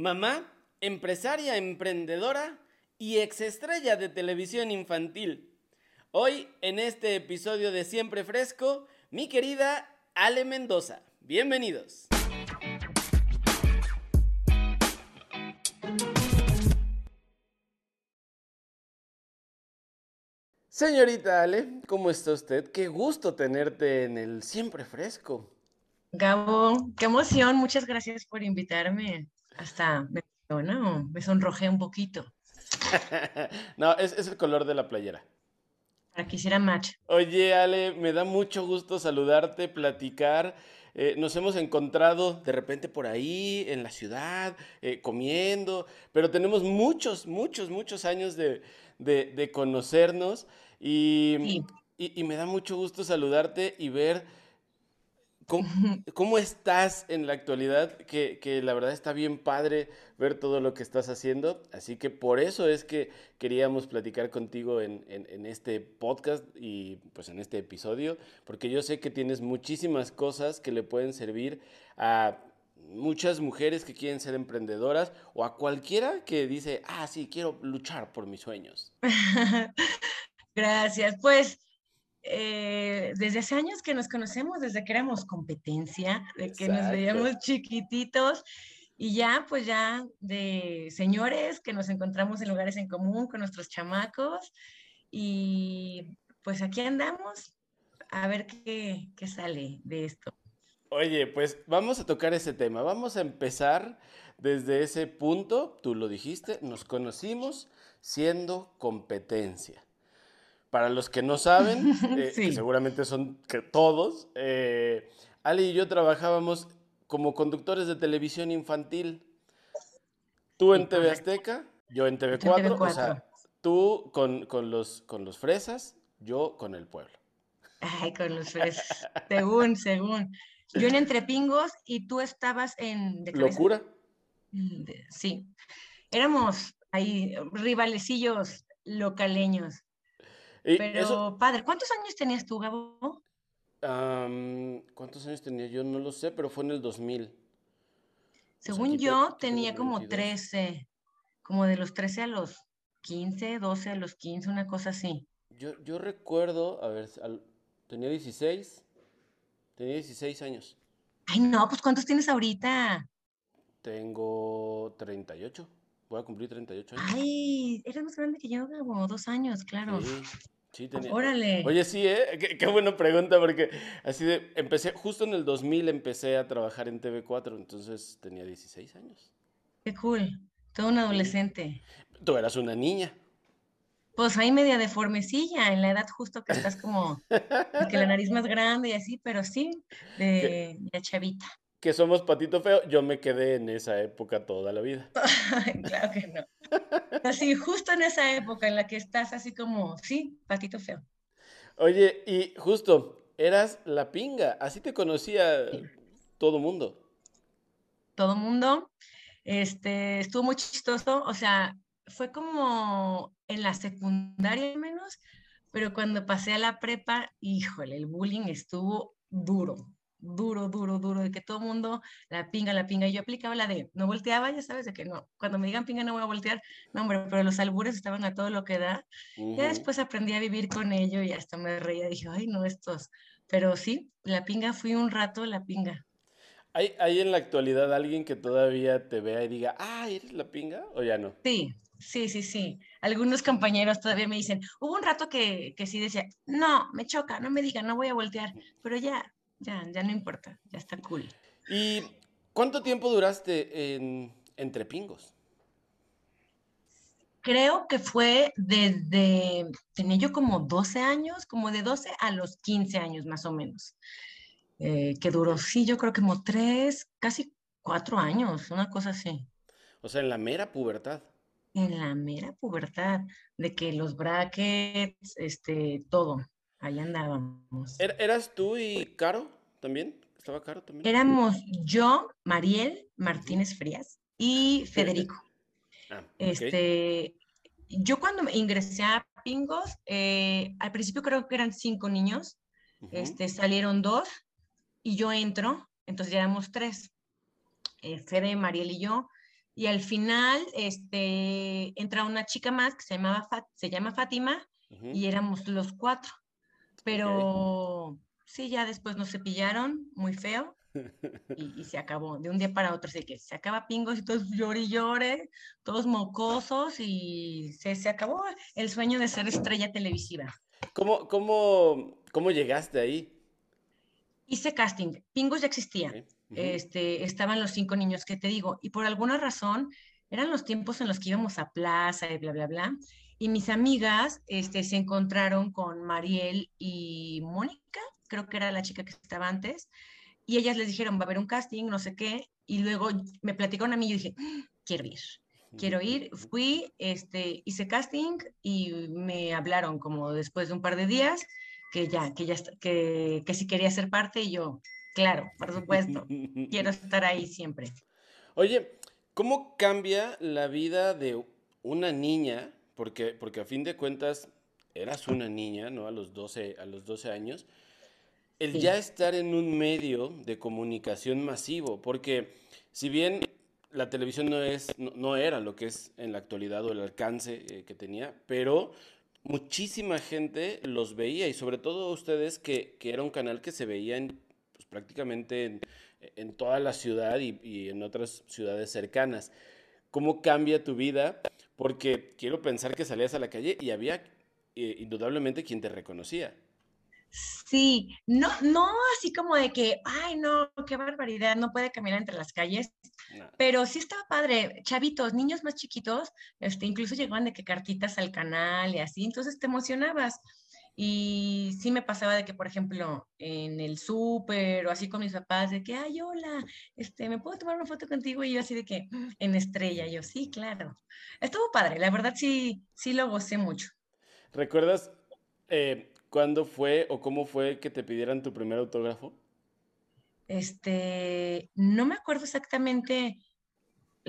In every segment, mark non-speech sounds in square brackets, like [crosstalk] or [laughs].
Mamá, empresaria, emprendedora y exestrella de televisión infantil. Hoy, en este episodio de Siempre Fresco, mi querida Ale Mendoza. Bienvenidos. Señorita Ale, ¿cómo está usted? Qué gusto tenerte en el Siempre Fresco. Gabo, qué emoción, muchas gracias por invitarme. Hasta me, no, me sonrojé un poquito. [laughs] no, es, el color de la playera. Para que hiciera match. Oye, Ale, me da mucho gusto saludarte, platicar. Eh, nos hemos encontrado de repente por ahí, en la ciudad, eh, comiendo, pero tenemos muchos, muchos, muchos años de, conocernos y, y, me da mucho gusto saludarte y ver ¿Cómo, estás en la actualidad? Que, la verdad está bien padre ver todo lo que estás haciendo. Así que por eso es que queríamos platicar contigo en, este podcast y pues en este episodio, porque yo sé que tienes muchísimas cosas que le pueden servir a muchas mujeres que quieren ser emprendedoras o a cualquiera que dice, ah, sí, quiero luchar por mis sueños. [laughs] Gracias. Pues eh, desde hace años que nos conocemos, desde que éramos competencia, de que nos veíamos chiquititos y ya, pues ya de señores que nos encontramos en lugares en común con nuestros chamacos y pues aquí andamos a ver qué, qué sale de esto. Oye, pues vamos a tocar ese tema, vamos a empezar desde ese punto, tú lo dijiste, nos conocimos siendo competencia. Para los que no saben, [laughs] eh, que seguramente son que todos, eh, Ali y yo trabajábamos como conductores de televisión infantil. Tú en TV Azteca, yo en TV4, o sea, tú con, los, con los fresas, yo con el pueblo. Ay, con los fresas, según, según. Yo en Entrepingos y tú estabas en... ¿Locura? Sí, éramos ahí rivalecillos localeños. Pero padre, ¿cuántos años tenías tú, Gabo? ¿Cuántos años tenía yo? No lo sé, pero fue en el 2000. Según yo, tenía como 13, como de los 13 a los 15, 12 a los 15, una cosa así. Yo, yo recuerdo, a ver, tenía 16, tenía 16 años. Ay, no, pues ¿cuántos tienes ahorita? Tengo 38. Voy a cumplir 38 años. Ay, eres más grande que yo, Gabo, dos años, claro. Sí, sí tenía. Órale. Oye, sí, ¿eh? Qué, buena pregunta, porque así de, empecé, justo en el 2000 empecé a trabajar en TV4, entonces tenía 16 años. Qué cool, todo un adolescente. Tú eras una niña. Pues ahí media deformecilla, en la edad justo que estás como, [laughs] que la nariz más grande y así, pero sí, de, de chavita que somos patito feo, yo me quedé en esa época toda la vida. [laughs] claro que no. Así, justo en esa época en la que estás así como, sí, patito feo. Oye, y justo, eras la pinga, así te conocía todo mundo. Todo mundo. Este, estuvo muy chistoso, o sea, fue como en la secundaria menos, pero cuando pasé a la prepa, híjole, el bullying estuvo duro, duro, duro, duro, de que todo el mundo la pinga, la pinga. Y yo aplicaba la de, no volteaba, ya sabes, de que no, cuando me digan pinga no voy a voltear, no, hombre, pero los albures estaban a todo lo que da. Ya después aprendí a vivir con ello y hasta me reía, dije, ay, no, estos. Pero sí, la pinga fui un rato la pinga. ¿Hay, ¿Hay en la actualidad alguien que todavía te vea y diga, ah, ¿eres la pinga? ¿O ya no? Sí, sí, sí, sí. Algunos compañeros todavía me dicen, hubo un rato que, que sí decía, no, me choca, no me diga, no voy a voltear, pero ya, ya, ya no importa, ya está cool. ¿Y cuánto tiempo duraste en Entre Pingos? Creo que fue desde, tenía yo como 12 años, como de 12 a los 15 años más o menos, eh, que duró, sí, yo creo que como tres, casi cuatro años, una cosa así. O sea, en la mera pubertad. En la mera pubertad, de que los brackets, este, todo. Ahí andábamos. ¿Er-, ¿Eras tú y Caro también? ¿Estaba Caro también? Éramos yo, Mariel Martínez Frías y [laughs] Federico. Ah, este, yo cuando ingresé a Pingos, eh, al principio creo que eran cinco niños, este, salieron dos y yo entro, entonces ya éramos tres, eh, Fede, Mariel y yo, y al final este, entra una chica más que se, llamaba se llama Fátima y éramos los cuatro. Pero sí, ya después nos cepillaron muy feo y, se acabó de un día para otro. Así que se acaba pingos y todos llore y llore, todos mocosos y se, se acabó el sueño de ser estrella televisiva. ¿Cómo, cómo, cómo llegaste ahí? Hice casting. Pingos ya existía. este, estaban los cinco niños que te digo. Y por alguna razón, eran los tiempos en los que íbamos a plaza y bla, bla, bla. Y mis amigas este, se encontraron con Mariel y Mónica, creo que era la chica que estaba antes. Y ellas les dijeron, va a haber un casting, no sé qué. Y luego me platicaron a mí y yo dije, ¡Ah! quiero ir quiero ir, fui, este, hice casting y me hablaron como después de un par de días que ya, que ya, que, que si quería ser parte y yo, claro, por supuesto, [laughs] quiero estar ahí siempre. Oye, ¿cómo cambia la vida de una niña? Porque, porque a fin de cuentas eras una niña, ¿no? A los 12, a los 12 años. El ya estar en un medio de comunicación masivo, porque si bien la televisión no, es, no, era lo que es en la actualidad o el alcance eh, que tenía, pero muchísima gente los veía y sobre todo ustedes que, era un canal que se veía en, pues, prácticamente en, toda la ciudad y, en otras ciudades cercanas. ¿Cómo cambia tu vida? Porque quiero pensar que salías a la calle y había eh, indudablemente quien te reconocía. Sí, no, no así como de que, ay, no, qué barbaridad, no puede caminar entre las calles, pero sí estaba padre, chavitos, niños más chiquitos, este, incluso llegaban de que cartitas al canal y así, entonces te emocionabas. Y sí me pasaba de que, por ejemplo, en el súper o así con mis papás, de que, ay, hola, este, ¿me puedo tomar una foto contigo? Y yo así de que, en estrella, yo, sí, claro. Estuvo padre, la verdad sí, sí lo gocé mucho. ¿Recuerdas eh, cuándo fue o cómo fue que te pidieran tu primer autógrafo? Este, no me acuerdo exactamente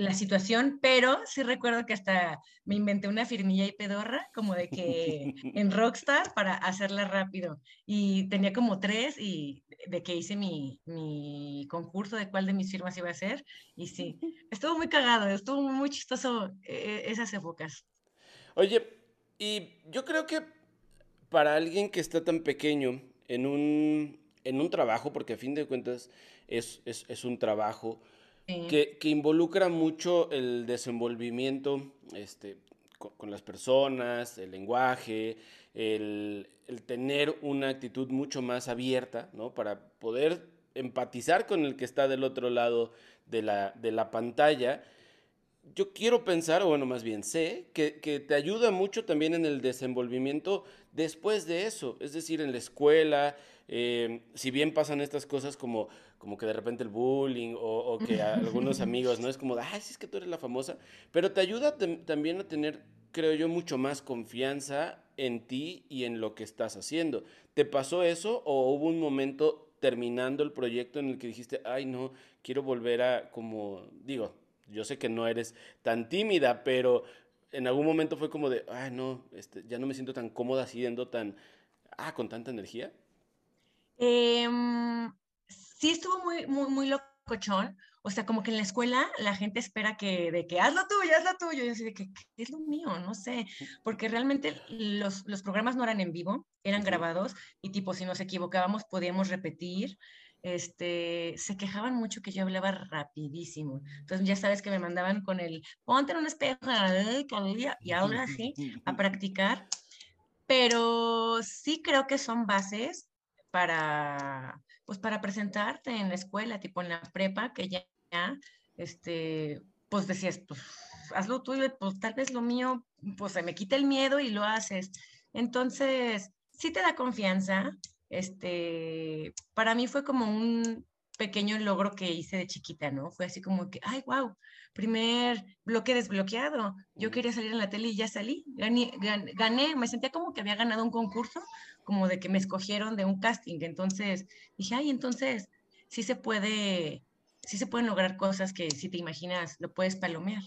la situación, pero sí recuerdo que hasta me inventé una firmilla y pedorra, como de que [laughs] en Rockstar para hacerla rápido. Y tenía como tres y de que hice mi, mi concurso de cuál de mis firmas iba a ser. Y sí, [laughs] estuvo muy cagado, estuvo muy chistoso eh, esas épocas. Oye, y yo creo que para alguien que está tan pequeño en un en un trabajo, porque a fin de cuentas es, un trabajo que, involucra mucho el desenvolvimiento este, con, las personas, el lenguaje, el, tener una actitud mucho más abierta, ¿no? Para poder empatizar con el que está del otro lado de la, de la pantalla. Yo quiero pensar, o bueno, más bien sé, que, que te ayuda mucho también en el desenvolvimiento después de eso, es decir, en la escuela, eh, si bien pasan estas cosas como, como que de repente el bullying o, que algunos [laughs] amigos, ¿no? Es como, ay, sí es que tú eres la famosa, pero te ayuda también a tener, creo yo, mucho más confianza en ti y en lo que estás haciendo. ¿Te pasó eso o hubo un momento terminando el proyecto en el que dijiste, ay, no, quiero volver a, como, digo, yo sé que no eres tan tímida, pero en algún momento fue como de, ay, no, este, ya no me siento tan cómoda siendo tan, ah, con tanta energía. Em, sí estuvo muy, muy, muy locochón. O sea, como que en la escuela la gente espera que, de que haz lo tuyo, haz lo tuyo. Y así de que, ¿qué es lo mío? No sé. Porque realmente los, los programas no eran en vivo, eran grabados. Y tipo, si nos equivocábamos, podíamos repetir. Este, se quejaban mucho que yo hablaba rapidísimo. Entonces ya sabes que me mandaban con el, ponte en un espejo, y ahora sí, a practicar. Pero sí creo que son bases para, pues para presentarte en la escuela, tipo en la prepa, que ya, este, pues decías, pues hazlo tuyo, pues tal vez lo mío, pues se me quita el miedo y lo haces. Entonces, sí te da confianza. Este, para mí fue como un pequeño logro que hice de chiquita, ¿no? Fue así como que, ay, wow, primer bloque desbloqueado. Yo quería salir en la tele y ya salí. Gané, gané, me sentía como que había ganado un concurso como de que me escogieron de un casting. Entonces dije, ay, entonces sí se puede, sí se pueden lograr cosas que si te imaginas lo puedes palomear.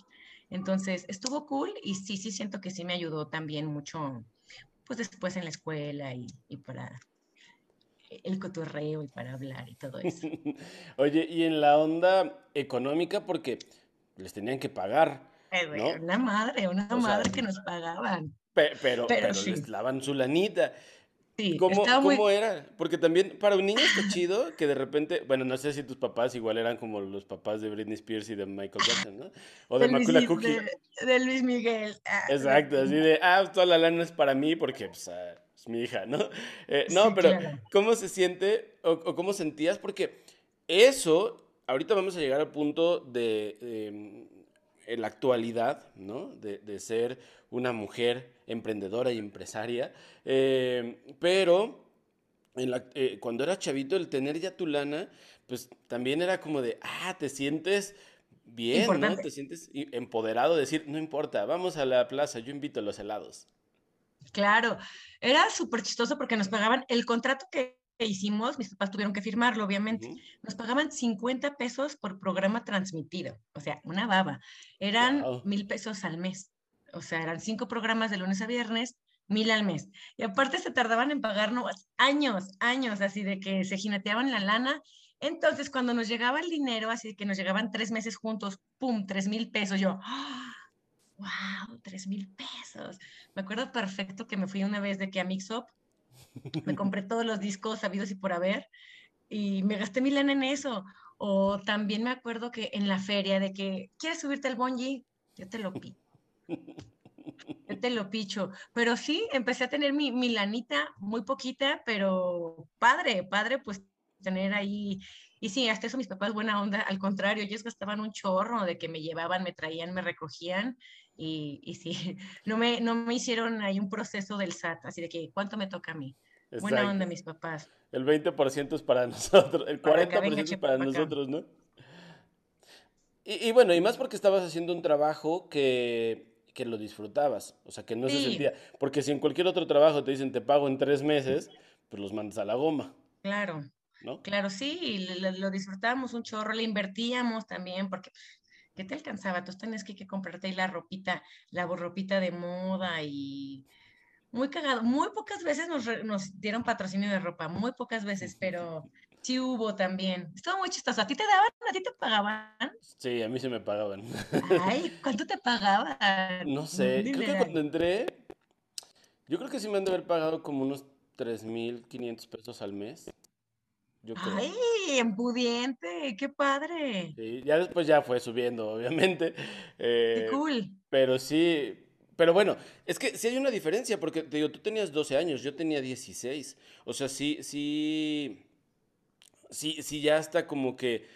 Entonces estuvo cool y sí, sí siento que sí me ayudó también mucho, pues después en la escuela y, y para el cotorreo y para hablar y todo eso. [laughs] Oye, y en la onda económica, porque les tenían que pagar. ¿no? Una madre, una madre que nos pagaban. pero, pero, les lavan su lanita. Sí, ¿Cómo, era? Porque también para un niño está chido que de repente, bueno, no sé si tus papás igual eran como los papás de Britney Spears y de Michael Jackson, ¿no? O de, Macula Cookie. De, Luis Miguel. Ah, Exacto, así de, ah, toda la lana es para mí porque pues, ah, es mi hija, ¿no? Eh, no, pero ¿cómo se siente o, cómo sentías? Porque eso, ahorita vamos a llegar al punto de, em, en la actualidad, ¿no? De, de ser una mujer emprendedora y empresaria, eh, pero eh, cuando era chavito, el tener ya tu lana, pues también era como de, ah, te sientes bien, ¿no? Te sientes empoderado, decir, no importa, vamos a la plaza, yo invito a los helados. Claro, era súper chistoso porque nos pagaban el contrato que hicimos, mis papás tuvieron que firmarlo, obviamente. Nos pagaban 50 pesos por programa transmitido, o sea, una baba. Eran mil pesos al mes o sea, eran cinco programas de lunes a viernes, mil al mes. Y aparte se tardaban en pagarnos años, años, así de que se jineteaban la lana. Entonces, cuando nos llegaba el dinero, así que nos llegaban tres meses juntos, ¡pum!, tres mil pesos, yo, ¡wow! Tres mil pesos. Me acuerdo perfecto que me fui una vez de que a Mix Up, me [laughs] compré todos los discos sabidos y por haber, y me gasté mi lana en eso. O también me acuerdo que en la feria de que, ¿quieres subirte al bungee? Yo te lo pido [laughs] yo te lo picho. Pero sí, empecé a tener mi, mi lanita, muy poquita, pero padre, padre, pues tener ahí. Y sí, hasta eso mis papás buena onda, al contrario, ellos gastaban un chorro de que me llevaban, me traían, me recogían y, y sí, [laughs] no me, no me hicieron ahí un proceso del SAT, así de que cuánto me toca a mí. Buena onda mis papás. El 20% es para [laughs] nosotros, el 40% es para nosotros, ¿no? Y, y, bueno, y más porque estabas haciendo un trabajo que que lo disfrutabas, o sea, que no se sentía, porque si en cualquier otro trabajo te dicen te pago en tres meses, pues los mandas a la goma. Claro. ¿No? Claro, sí, lo, disfrutábamos un chorro, le invertíamos también, porque ¿qué te alcanzaba? Tú tenías que, que comprarte ahí la ropita, la ropita de moda y muy cagado. Muy pocas veces nos, nos dieron patrocinio de ropa, muy pocas veces, pero Sí hubo también. Estuvo muy chistoso. ¿A ti te daban? ¿A ti te pagaban? Sí, a mí se me pagaban. Ay, [laughs] ¿cuánto te pagaban? No sé, creo que cuando entré, yo creo que sí me han de haber pagado como unos 3.500 pesos al mes. Yo creo. ¡Ay, empudiente! ¡Qué padre! Sí, ya después ya fue subiendo, [laughs] obviamente. ¡Qué eh, cool! Pero sí, pero bueno, es que sí hay una diferencia, porque te digo, tú tenías 12 años, yo tenía 16. O sea, sí, sí sí, sí, ya está como que,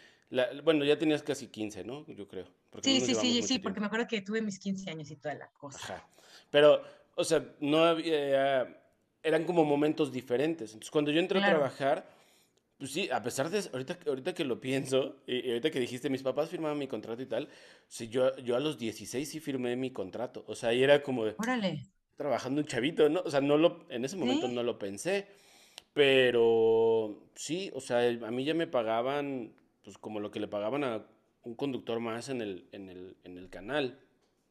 bueno, ya tenías casi 15, ¿no? Yo creo. Sí, sí, sí, sí, porque me acuerdo que tuve mis 15 años y toda la cosa. Ajá. Pero, o sea, no había, eran como momentos diferentes. Entonces, cuando yo entré a trabajar, pues sí, a pesar de, ahorita, ahorita que lo pienso, y, ahorita que dijiste, mis papás firmaban mi contrato y tal, sí, yo, yo a los 16 sí firmé mi contrato. O sea, ahí era como de... Órale. Trabajando un chavito, ¿no? O sea, no lo, en ese momento no lo pensé. Pero sí, o sea, a mí ya me pagaban, pues como lo que le pagaban a un conductor más en el, en el, en el canal.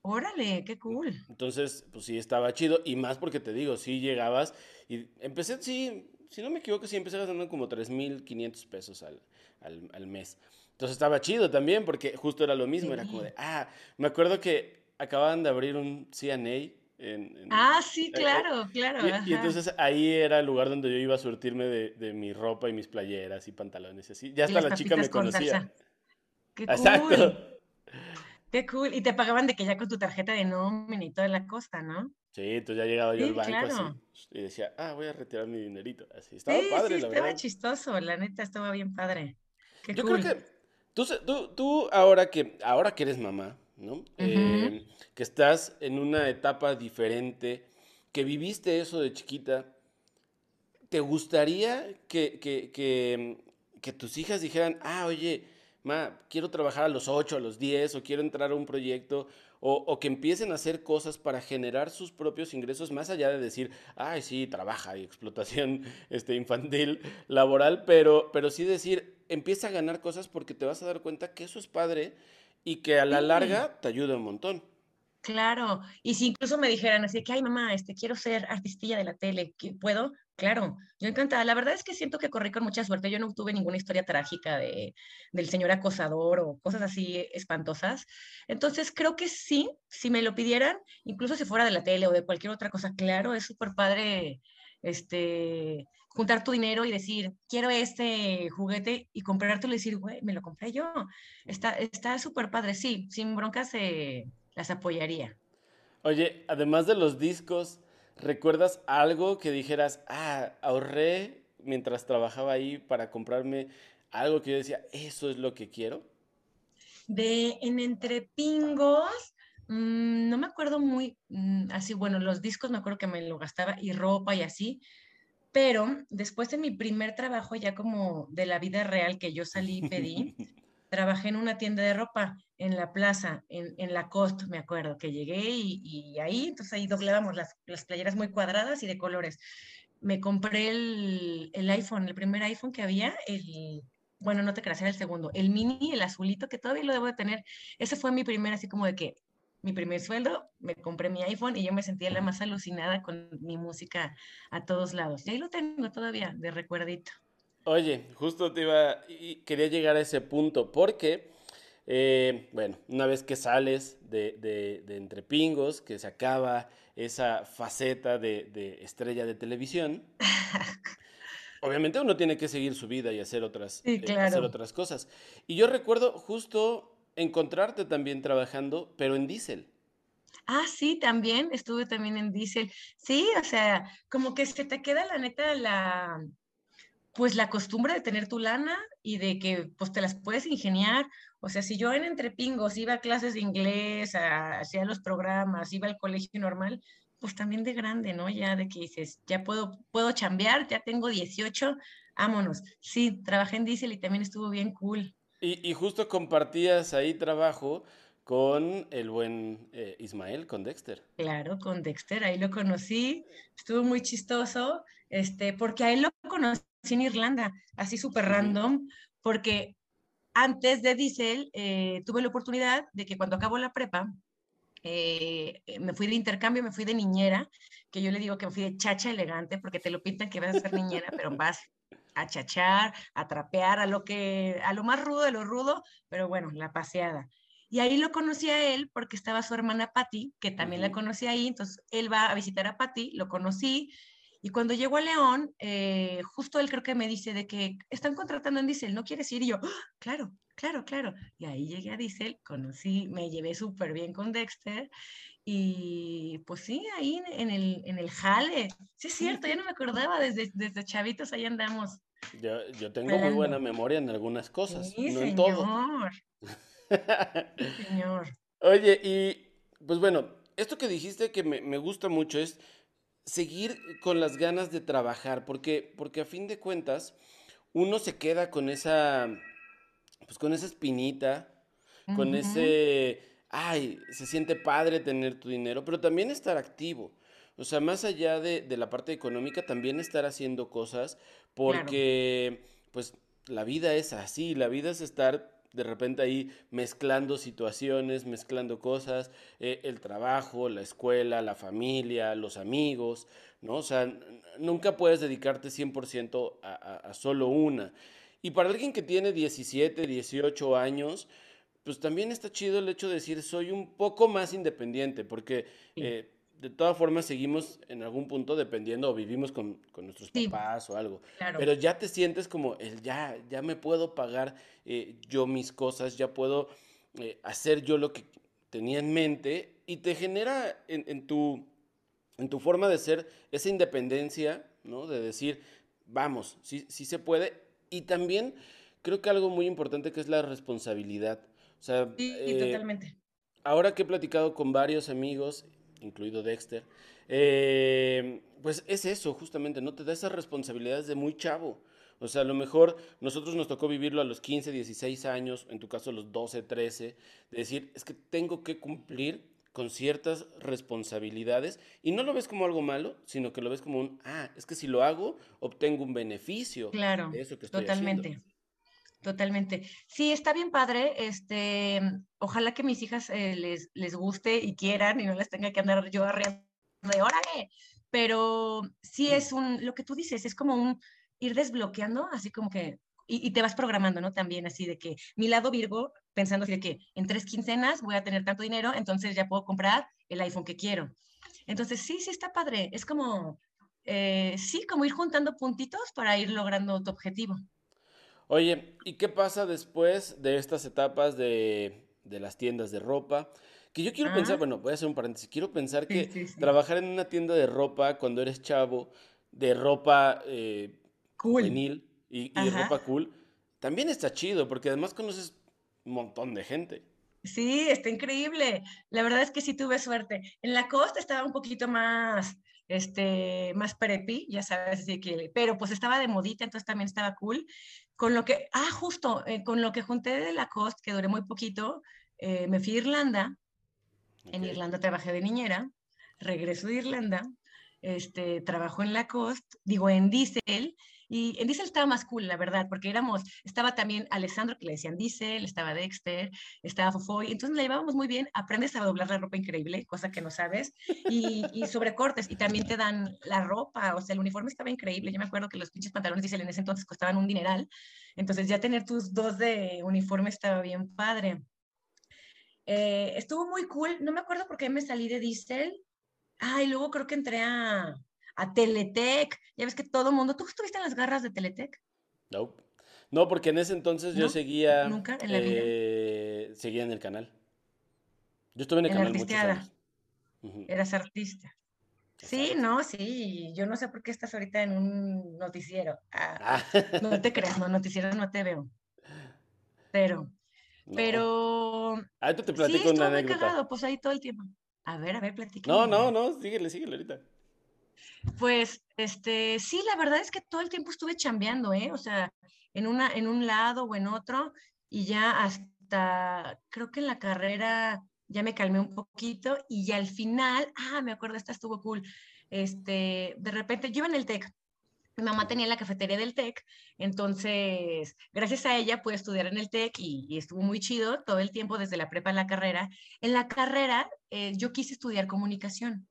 Órale, qué cool. Entonces, pues sí, estaba chido. Y más porque te digo, sí llegabas y empecé, sí, si no me equivoco, sí empecé gastando como 3.500 pesos al, al, al, mes. Entonces estaba chido también porque justo era lo mismo, era como de, ah, me acuerdo que acababan de abrir un CNA ah, sí, eh, eh, claro, claro. Y, entonces ahí era el lugar donde yo iba a surtirme de, de mi ropa y mis playeras y pantalones así. Ya hasta la chica me conocía. Qué Exacto. Qué cool. Y te pagaban de que ya con tu tarjeta de nómina y toda la costa, ¿no? Sí, entonces ya llegaba yo al banco así y decía, ah, voy a retirar mi dinerito. Así, estaba padre, la verdad. Estaba chistoso, la neta, estaba bien padre. Qué yo creo que tú, tú, tú ahora, que, ahora que eres mamá, ¿no? Eh, que estás en una etapa diferente, que viviste eso de chiquita, ¿te gustaría que, que, tus hijas dijeran, ah, oye, ma, quiero trabajar a los 8, a los 10, o quiero entrar a un proyecto, o, que empiecen a hacer cosas para generar sus propios ingresos, más allá de decir, ay, sí, trabaja y explotación [laughs] este, infantil, laboral, pero, pero sí decir, empieza a ganar cosas porque te vas a dar cuenta que eso es padre y que a la larga te ayuda un montón. Claro, y si incluso me dijeran así que, ay mamá, este, quiero ser artistilla de la tele, ¿puedo? Claro, yo encantada. La verdad es que siento que corrí con mucha suerte. Yo no tuve ninguna historia trágica de, del señor acosador o cosas así espantosas. Entonces creo que sí, si me lo pidieran, incluso si fuera de la tele o de cualquier otra cosa, claro, es súper padre este, juntar tu dinero y decir, quiero este juguete y comprártelo y decir, güey, me lo compré yo. Está súper padre, sí, sin broncas se las apoyaría. Oye, además de los discos, ¿recuerdas algo que dijeras, ah, ahorré mientras trabajaba ahí para comprarme algo que yo decía, eso es lo que quiero? De en Entrepingos, mmm, no me acuerdo muy mm, así, bueno, los discos me acuerdo que me lo gastaba y ropa y así, pero después de mi primer trabajo ya como de la vida real que yo salí y pedí, [laughs] trabajé en una tienda de ropa en la plaza, en, la costa, me acuerdo, que llegué y, ahí, entonces ahí doblábamos las, las, playeras muy cuadradas y de colores. Me compré el, el, iPhone, el primer iPhone que había, el, bueno, no te creas, era el segundo, el mini, el azulito, que todavía lo debo de tener. Ese fue mi primer, así como de que mi primer sueldo, me compré mi iPhone y yo me sentía la más alucinada con mi música a todos lados. Y ahí lo tengo todavía, de recuerdito. Oye, justo te iba, y quería llegar a ese punto, porque, eh, bueno, una vez que sales de, de, Entre Pingos, que se acaba esa faceta de, estrella de televisión, [laughs] obviamente uno tiene que seguir su vida y hacer otras, eh, hacer otras cosas. Y yo recuerdo justo encontrarte también trabajando, pero en diésel. Ah, sí, también, estuve también en diésel. Sí, o sea, como que se te queda la neta la, pues la costumbre de tener tu lana y de que pues te las puedes ingeniar. O sea, si yo en Entrepingos iba a clases de inglés, hacía los programas, iba al colegio normal, pues también de grande, ¿no? Ya de que dices, ya puedo, puedo chambear, ya tengo 18, vámonos. Sí, trabajé en Diesel y también estuvo bien cool. Y, justo compartías ahí trabajo con el buen eh, Ismael, con Dexter. Claro, con Dexter, ahí lo conocí, estuvo muy chistoso, este, porque a él lo conocí en Irlanda, así súper random, porque antes de Diesel eh, tuve la oportunidad de que cuando acabó la prepa, eh, me fui de intercambio, me fui de niñera, que yo le digo que me fui de chacha elegante, porque te lo pintan que vas a ser niñera, pero vas a chachar, a trapear, a lo que, a lo más rudo de lo rudo, pero bueno, la paseada. Y ahí lo conocí a él porque estaba su hermana Patty, que también la conocí ahí, entonces él va a visitar a Patty, lo conocí, y cuando llegó a León, eh, justo él creo que me dice de que están contratando en Diesel, ¿no quieres ir? Y yo, ¡Ah! claro, claro, claro. Y ahí llegué a Diesel, conocí, me llevé súper bien con Dexter. Y pues sí, ahí en el, en el jale. Sí, es cierto, ya no me acordaba, desde, desde chavitos ahí andamos. Yo, yo tengo muy buena memoria en algunas cosas, no en todo. señor. [laughs] Oye, y pues bueno, esto que dijiste que me, me gusta mucho es seguir con las ganas de trabajar, porque, porque a fin de cuentas uno se queda con esa, pues con esa espinita, con ese, ay, se siente padre tener tu dinero, pero también estar activo. O sea, más allá de, de la parte económica, también estar haciendo cosas, porque pues la vida es así, la vida es estar de repente ahí mezclando situaciones, mezclando cosas, eh, el trabajo, la escuela, la familia, los amigos, ¿no? O sea, nunca puedes dedicarte 100% a, a, solo una. Y para alguien que tiene 17, 18 años, pues también está chido el hecho de decir, soy un poco más independiente, porque... Eh, de todas formas seguimos en algún punto dependiendo o vivimos con, nuestros papás o algo. Pero ya te sientes como el ya, ya me puedo pagar eh, yo mis cosas, ya puedo eh, hacer yo lo que tenía en mente y te genera en, tu, en tu forma de ser esa independencia, ¿no? De decir, vamos, sí, sí se puede. Y también creo que algo muy importante que es la responsabilidad. O sea, sí, eh, totalmente. Ahora que he platicado con varios amigos, incluido Dexter, eh, pues es eso, justamente, ¿no? Te da esas responsabilidades de muy chavo. O sea, a lo mejor nosotros nos tocó vivirlo a los 15, 16 años, en tu caso a los 12, 13, de decir, es que tengo que cumplir con ciertas responsabilidades y no lo ves como algo malo, sino que lo ves como un, ah, es que si lo hago, obtengo un beneficio. Claro, eso que estoy totalmente. Totalmente. Sí, está bien padre. Este, ojalá que mis hijas eh, les, les guste y quieran y no les tenga que andar yo arriba de órale. Pero sí es un, lo que tú dices, es como un ir desbloqueando, así como que, y, te vas programando, ¿no? También así de que mi lado Virgo, pensando de que en tres quincenas voy a tener tanto dinero, entonces ya puedo comprar el iPhone que quiero. Entonces sí, sí está padre. Es como, eh, sí, como ir juntando puntitos para ir logrando tu objetivo. Oye, ¿y qué pasa después de estas etapas de, las tiendas de ropa? Que yo quiero pensar, bueno, voy a hacer un paréntesis, quiero pensar que trabajar en una tienda de ropa cuando eres chavo, de ropa eh, juvenil y, ropa cool, también está chido, porque además conoces un montón de gente. Sí, está increíble. La verdad es que sí tuve suerte. En la costa estaba un poquito más, este, más preppy, ya sabes, así que, pero pues estaba de modita, entonces también estaba cool. Con lo que, ah, justo, eh, con lo que junté de Lacoste, que duré muy poquito, eh, me fui a Irlanda. En Irlanda trabajé de niñera, regreso de Irlanda, este, trabajo en Lacoste, digo en Diesel, y en Diesel estaba más cool, la verdad, porque éramos, estaba también Alessandro, que le decían Diesel, estaba Dexter, estaba Fofoy, entonces la llevábamos muy bien, aprendes a doblar la ropa increíble, cosa que no sabes, y, y sobre cortes, y también te dan la ropa, o sea, el uniforme estaba increíble, yo me acuerdo que los pinches pantalones Diesel en ese entonces costaban un dineral, entonces ya tener tus dos de uniforme estaba bien padre. Eh, estuvo muy cool, no me acuerdo por qué me salí de Diesel, ah, y luego creo que entré a, a Teletec. Ya ves que todo mundo. ¿Tú estuviste en las garras de Teletec? No. No, porque en ese entonces yo seguía. ¿Nunca? ¿En la vida? Eh, seguía en el canal. Yo estuve en el canal muchos años. Eras artista. Sí, no, sí. Yo no sé por qué estás ahorita en un noticiero. Ah, ah. [laughs] No te creas, no, noticiero no te veo. Pero, pero. Ahorita te platico sí, una anécdota. Cagado, pues ahí todo el tiempo. A ver, a ver, platícame. No, no, no, síguele, síguele ahorita. Pues, este, sí, la verdad es que todo el tiempo estuve chambeando, ¿eh? O sea, en, una, en un lado o en otro, y ya hasta, creo que en la carrera ya me calmé un poquito, y ya al final, ah, me acuerdo, esta estuvo cool, este, de repente, yo iba en el TEC, mi mamá tenía la cafetería del TEC, entonces, gracias a ella pude estudiar en el TEC y, estuvo muy chido todo el tiempo desde la prepa a la carrera. En la carrera, eh, yo quise estudiar comunicación.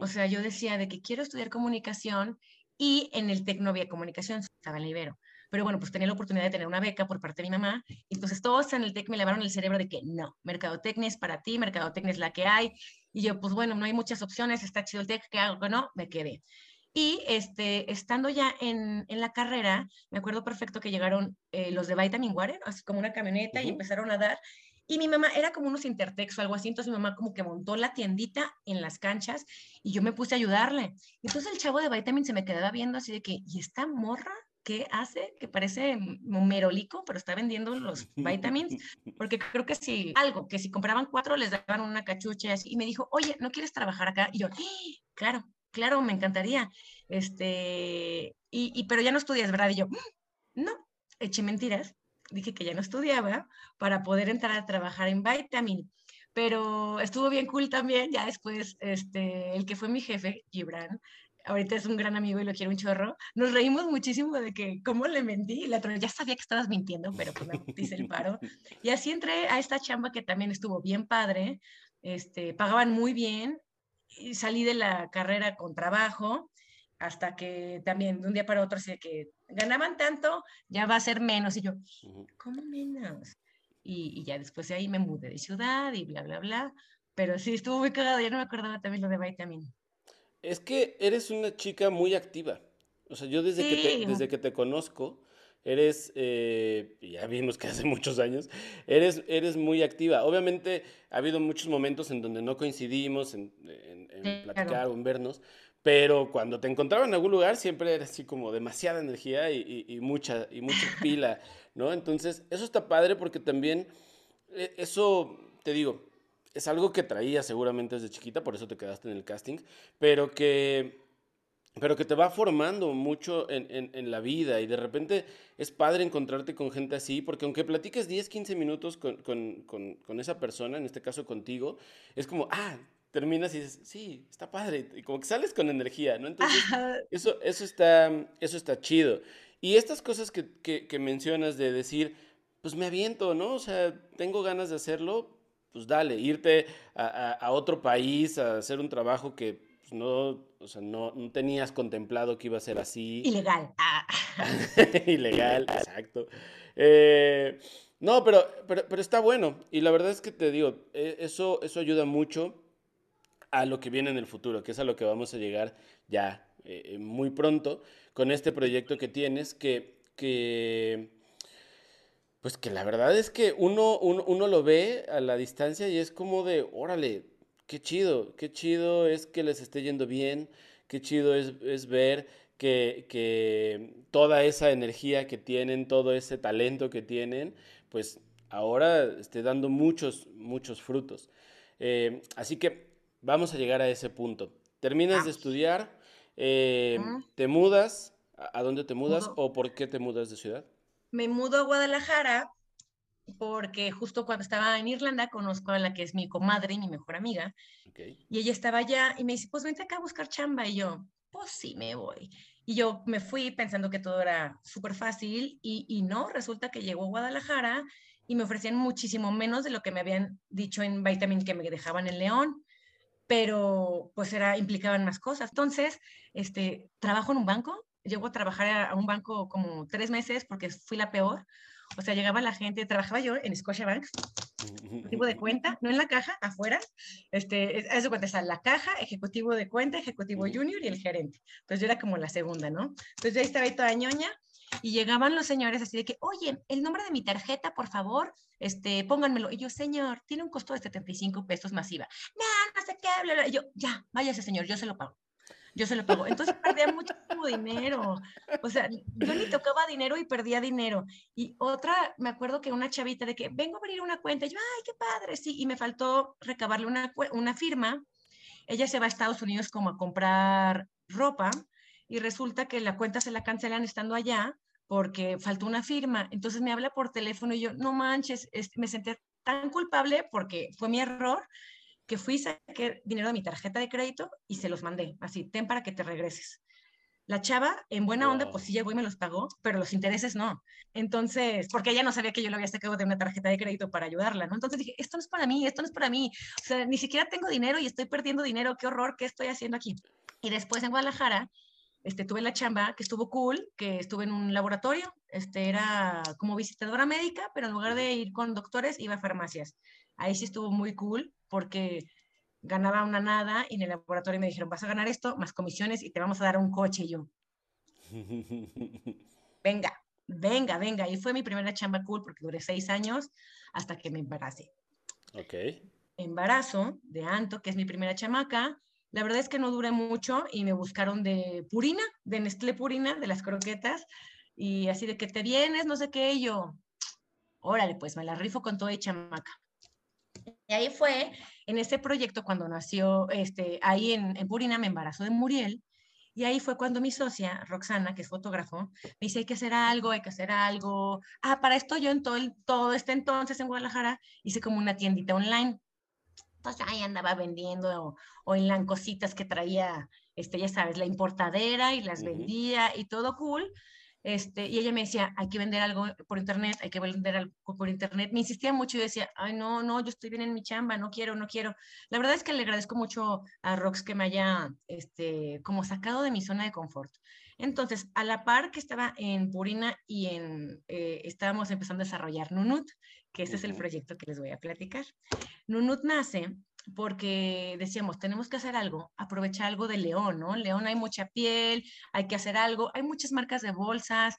O sea, yo decía de que quiero estudiar comunicación y en el TEC no había comunicación, estaba en Ibero. Pero bueno, pues tenía la oportunidad de tener una beca por parte de mi mamá. Entonces todos en el TEC me lavaron el cerebro de que no, mercadotecnia es para ti, mercadotecnia es la que hay. Y yo, pues bueno, no hay muchas opciones, está chido el TEC, ¿qué hago? No, me quedé. Y este, estando ya en, en, la carrera, me acuerdo perfecto que llegaron eh, los de Vitamin Water, así como una camioneta, y empezaron a dar. Y mi mamá era como unos intertex o algo así, entonces mi mamá como que montó la tiendita en las canchas y yo me puse a ayudarle. Entonces el chavo de Vitamin se me quedaba viendo así de que, ¿y esta morra qué hace? Que parece merolico, pero está vendiendo los [laughs] vitamins, porque creo que si algo, que si compraban cuatro les daban una cachucha y así. Y me dijo, oye, ¿no quieres trabajar acá? Y yo, ¡Ah! claro, claro, me encantaría. Este, y, y, pero ya no estudias, ¿verdad? Y yo, mm, no, eché mentiras dije que ya no estudiaba para poder entrar a trabajar en Vitamin. Pero estuvo bien cool también, ya después, este, el que fue mi jefe, Gibran, ahorita es un gran amigo y lo quiero un chorro, nos reímos muchísimo de que cómo le mentí, la otra ya sabía que estabas mintiendo, pero pues me dice el paro. [laughs] Y así entré a esta chamba que también estuvo bien padre, este, pagaban muy bien, y salí de la carrera con trabajo, hasta que también de un día para otro, así que ganaban tanto, ya va a ser menos. Y yo, ¿cómo menos? Y, ya después de ahí me mudé de ciudad y bla, bla, bla. Pero sí, estuvo muy cagado, ya no me acordaba también lo de Vitamin. Es que eres una chica muy activa. O sea, yo desde, que, te, desde que te conozco, eres, eh, ya vimos que hace [laughs] muchos años, eres, eres muy activa. Obviamente ha habido muchos momentos en donde no coincidimos en, platicar o en vernos, pero cuando te encontraba en algún lugar siempre era así como demasiada energía y, mucha, y mucha [laughs] pila, ¿no? Entonces, eso está padre porque también eh, eso, te digo, es algo que traía seguramente desde chiquita, por eso te quedaste en el casting, pero que, pero que te va formando mucho en, la vida y de repente es padre encontrarte con gente así, porque aunque platiques 10, 15 minutos con, con esa persona, en este caso contigo, es como, ah, terminas y dices, sí, está padre, y como que sales con energía, ¿no? Entonces, eso, eso, está, eso está chido. Y estas cosas que, que, mencionas de decir, pues me aviento, ¿no? O sea, tengo ganas de hacerlo, pues dale, irte a, otro país a hacer un trabajo que pues, no, o sea, no, tenías contemplado que iba a ser así. Ilegal. Ah. [laughs] Ilegal, exacto. Eh, no, pero, pero, está bueno. Y la verdad es que te digo, e, eso, eso ayuda mucho a lo que viene en el futuro, que es a lo que vamos a llegar ya eh, eh, muy pronto con este proyecto que tienes, que, que pues que la verdad es que uno, uno, lo ve a la distancia y es como de, órale, qué chido, qué chido es que les esté yendo bien, qué chido es, ver que, toda esa energía que tienen, todo ese talento que tienen, pues ahora esté dando muchos, muchos frutos. Eh, así que vamos a llegar a ese punto. Terminas de estudiar, eh, te mudas, ¿a dónde te mudas o por qué te mudas de ciudad? me mudo a Guadalajara porque justo cuando estaba en Irlanda conozco a la que es mi comadre y mi mejor amiga. Y ella estaba allá y me dice, pues vente acá a buscar chamba. Y yo, pues sí, me voy. Y yo me fui pensando que todo era súper fácil y, y, no, resulta que llegó a Guadalajara y me ofrecían muchísimo menos de lo que me habían dicho en Vitamin que me dejaban en León, pero pues era, implicaban más cosas. Entonces, este, trabajo en un banco llego a trabajar a, un banco como tres meses porque fui la peor. O sea, llegaba la gente, trabajaba yo en Scotiabank, ejecutivo de cuenta, no en la caja, afuera. Este, es de cuenta, está la caja, ejecutivo de cuenta, ejecutivo junior y el gerente. Entonces yo era como la segunda, ¿no? Entonces yo ahí estaba ahí toda ñoña y llegaban los señores así de que, oye, el nombre de mi tarjeta, por favor, este, pónganmelo. Y yo, señor, tiene un costo de 75 pesos masiva. No, no sé qué, bla, Y yo, ya, váyase, señor, yo se lo pago yo se lo pago. Entonces perdía muchísimo dinero. O sea, yo ni tocaba dinero y perdía dinero. Y otra, me acuerdo que una chavita de que vengo a abrir una cuenta, y yo, ay, qué padre, sí, y me faltó recabarle una, una firma. Ella se va a Estados Unidos como a comprar ropa y resulta que la cuenta se la cancelan estando allá porque faltó una firma. Entonces me habla por teléfono y yo, no manches, me senté tan culpable porque fue mi error que fui, saqué dinero de mi tarjeta de crédito y se los mandé, así, ten para que te regreses. La chava, en buena onda, pues sí llegó y me los pagó, pero los intereses no. Entonces, porque ella no sabía que yo lo había sacado de una tarjeta de crédito para ayudarla, ¿no? Entonces dije, esto no es para mí, esto no es para mí. O sea, ni siquiera tengo dinero y estoy perdiendo dinero, qué horror, ¿qué estoy haciendo aquí? Y después en Guadalajara, este, tuve la chamba que estuvo cool, que estuve en un laboratorio, este, era como visitadora médica, pero en lugar de ir con doctores, iba a farmacias. Ahí sí estuvo muy cool porque ganaba una nada y en el laboratorio me dijeron, vas a ganar esto, más comisiones y te vamos a dar un coche. Y yo, [laughs] venga, venga, venga. Y fue mi primera chamba cool porque duré seis años hasta que me embaracé. Ok. Embarazo de Anto, que es mi primera chamaca. La verdad es que no duré mucho y me buscaron de Purina, de Nestlé Purina, de las croquetas. Y así de que te vienes, no sé qué, y yo, órale, pues me la rifo con todo y chamaca. Y ahí fue, en ese proyecto, cuando nació, este, ahí en, en Purina me embarazó de Muriel, y ahí fue cuando mi socia, Roxana, que es fotógrafo, me dice, hay que hacer algo, hay que hacer algo. Ah, para esto yo en todo, todo este entonces en Guadalajara hice como una tiendita online. Entonces ahí andaba vendiendo o, o en las cositas que traía, este, ya sabes, la importadera y las vendía y todo cool. Este, y ella me decía, hay que vender algo por internet, hay que vender algo por internet. Me insistía mucho y decía, ay, no, no, yo estoy bien en mi chamba, no quiero, no quiero. La verdad es que le agradezco mucho a Rox que me haya, este, como sacado de mi zona de confort. Entonces, a la par que estaba en Purina y en, eh, estábamos empezando a desarrollar Nunut, que ese es el proyecto que les voy a platicar. Nunut nace porque decíamos, tenemos que hacer algo, aprovechar algo de León, ¿no? León hay mucha piel, hay que hacer algo, hay muchas marcas de bolsas.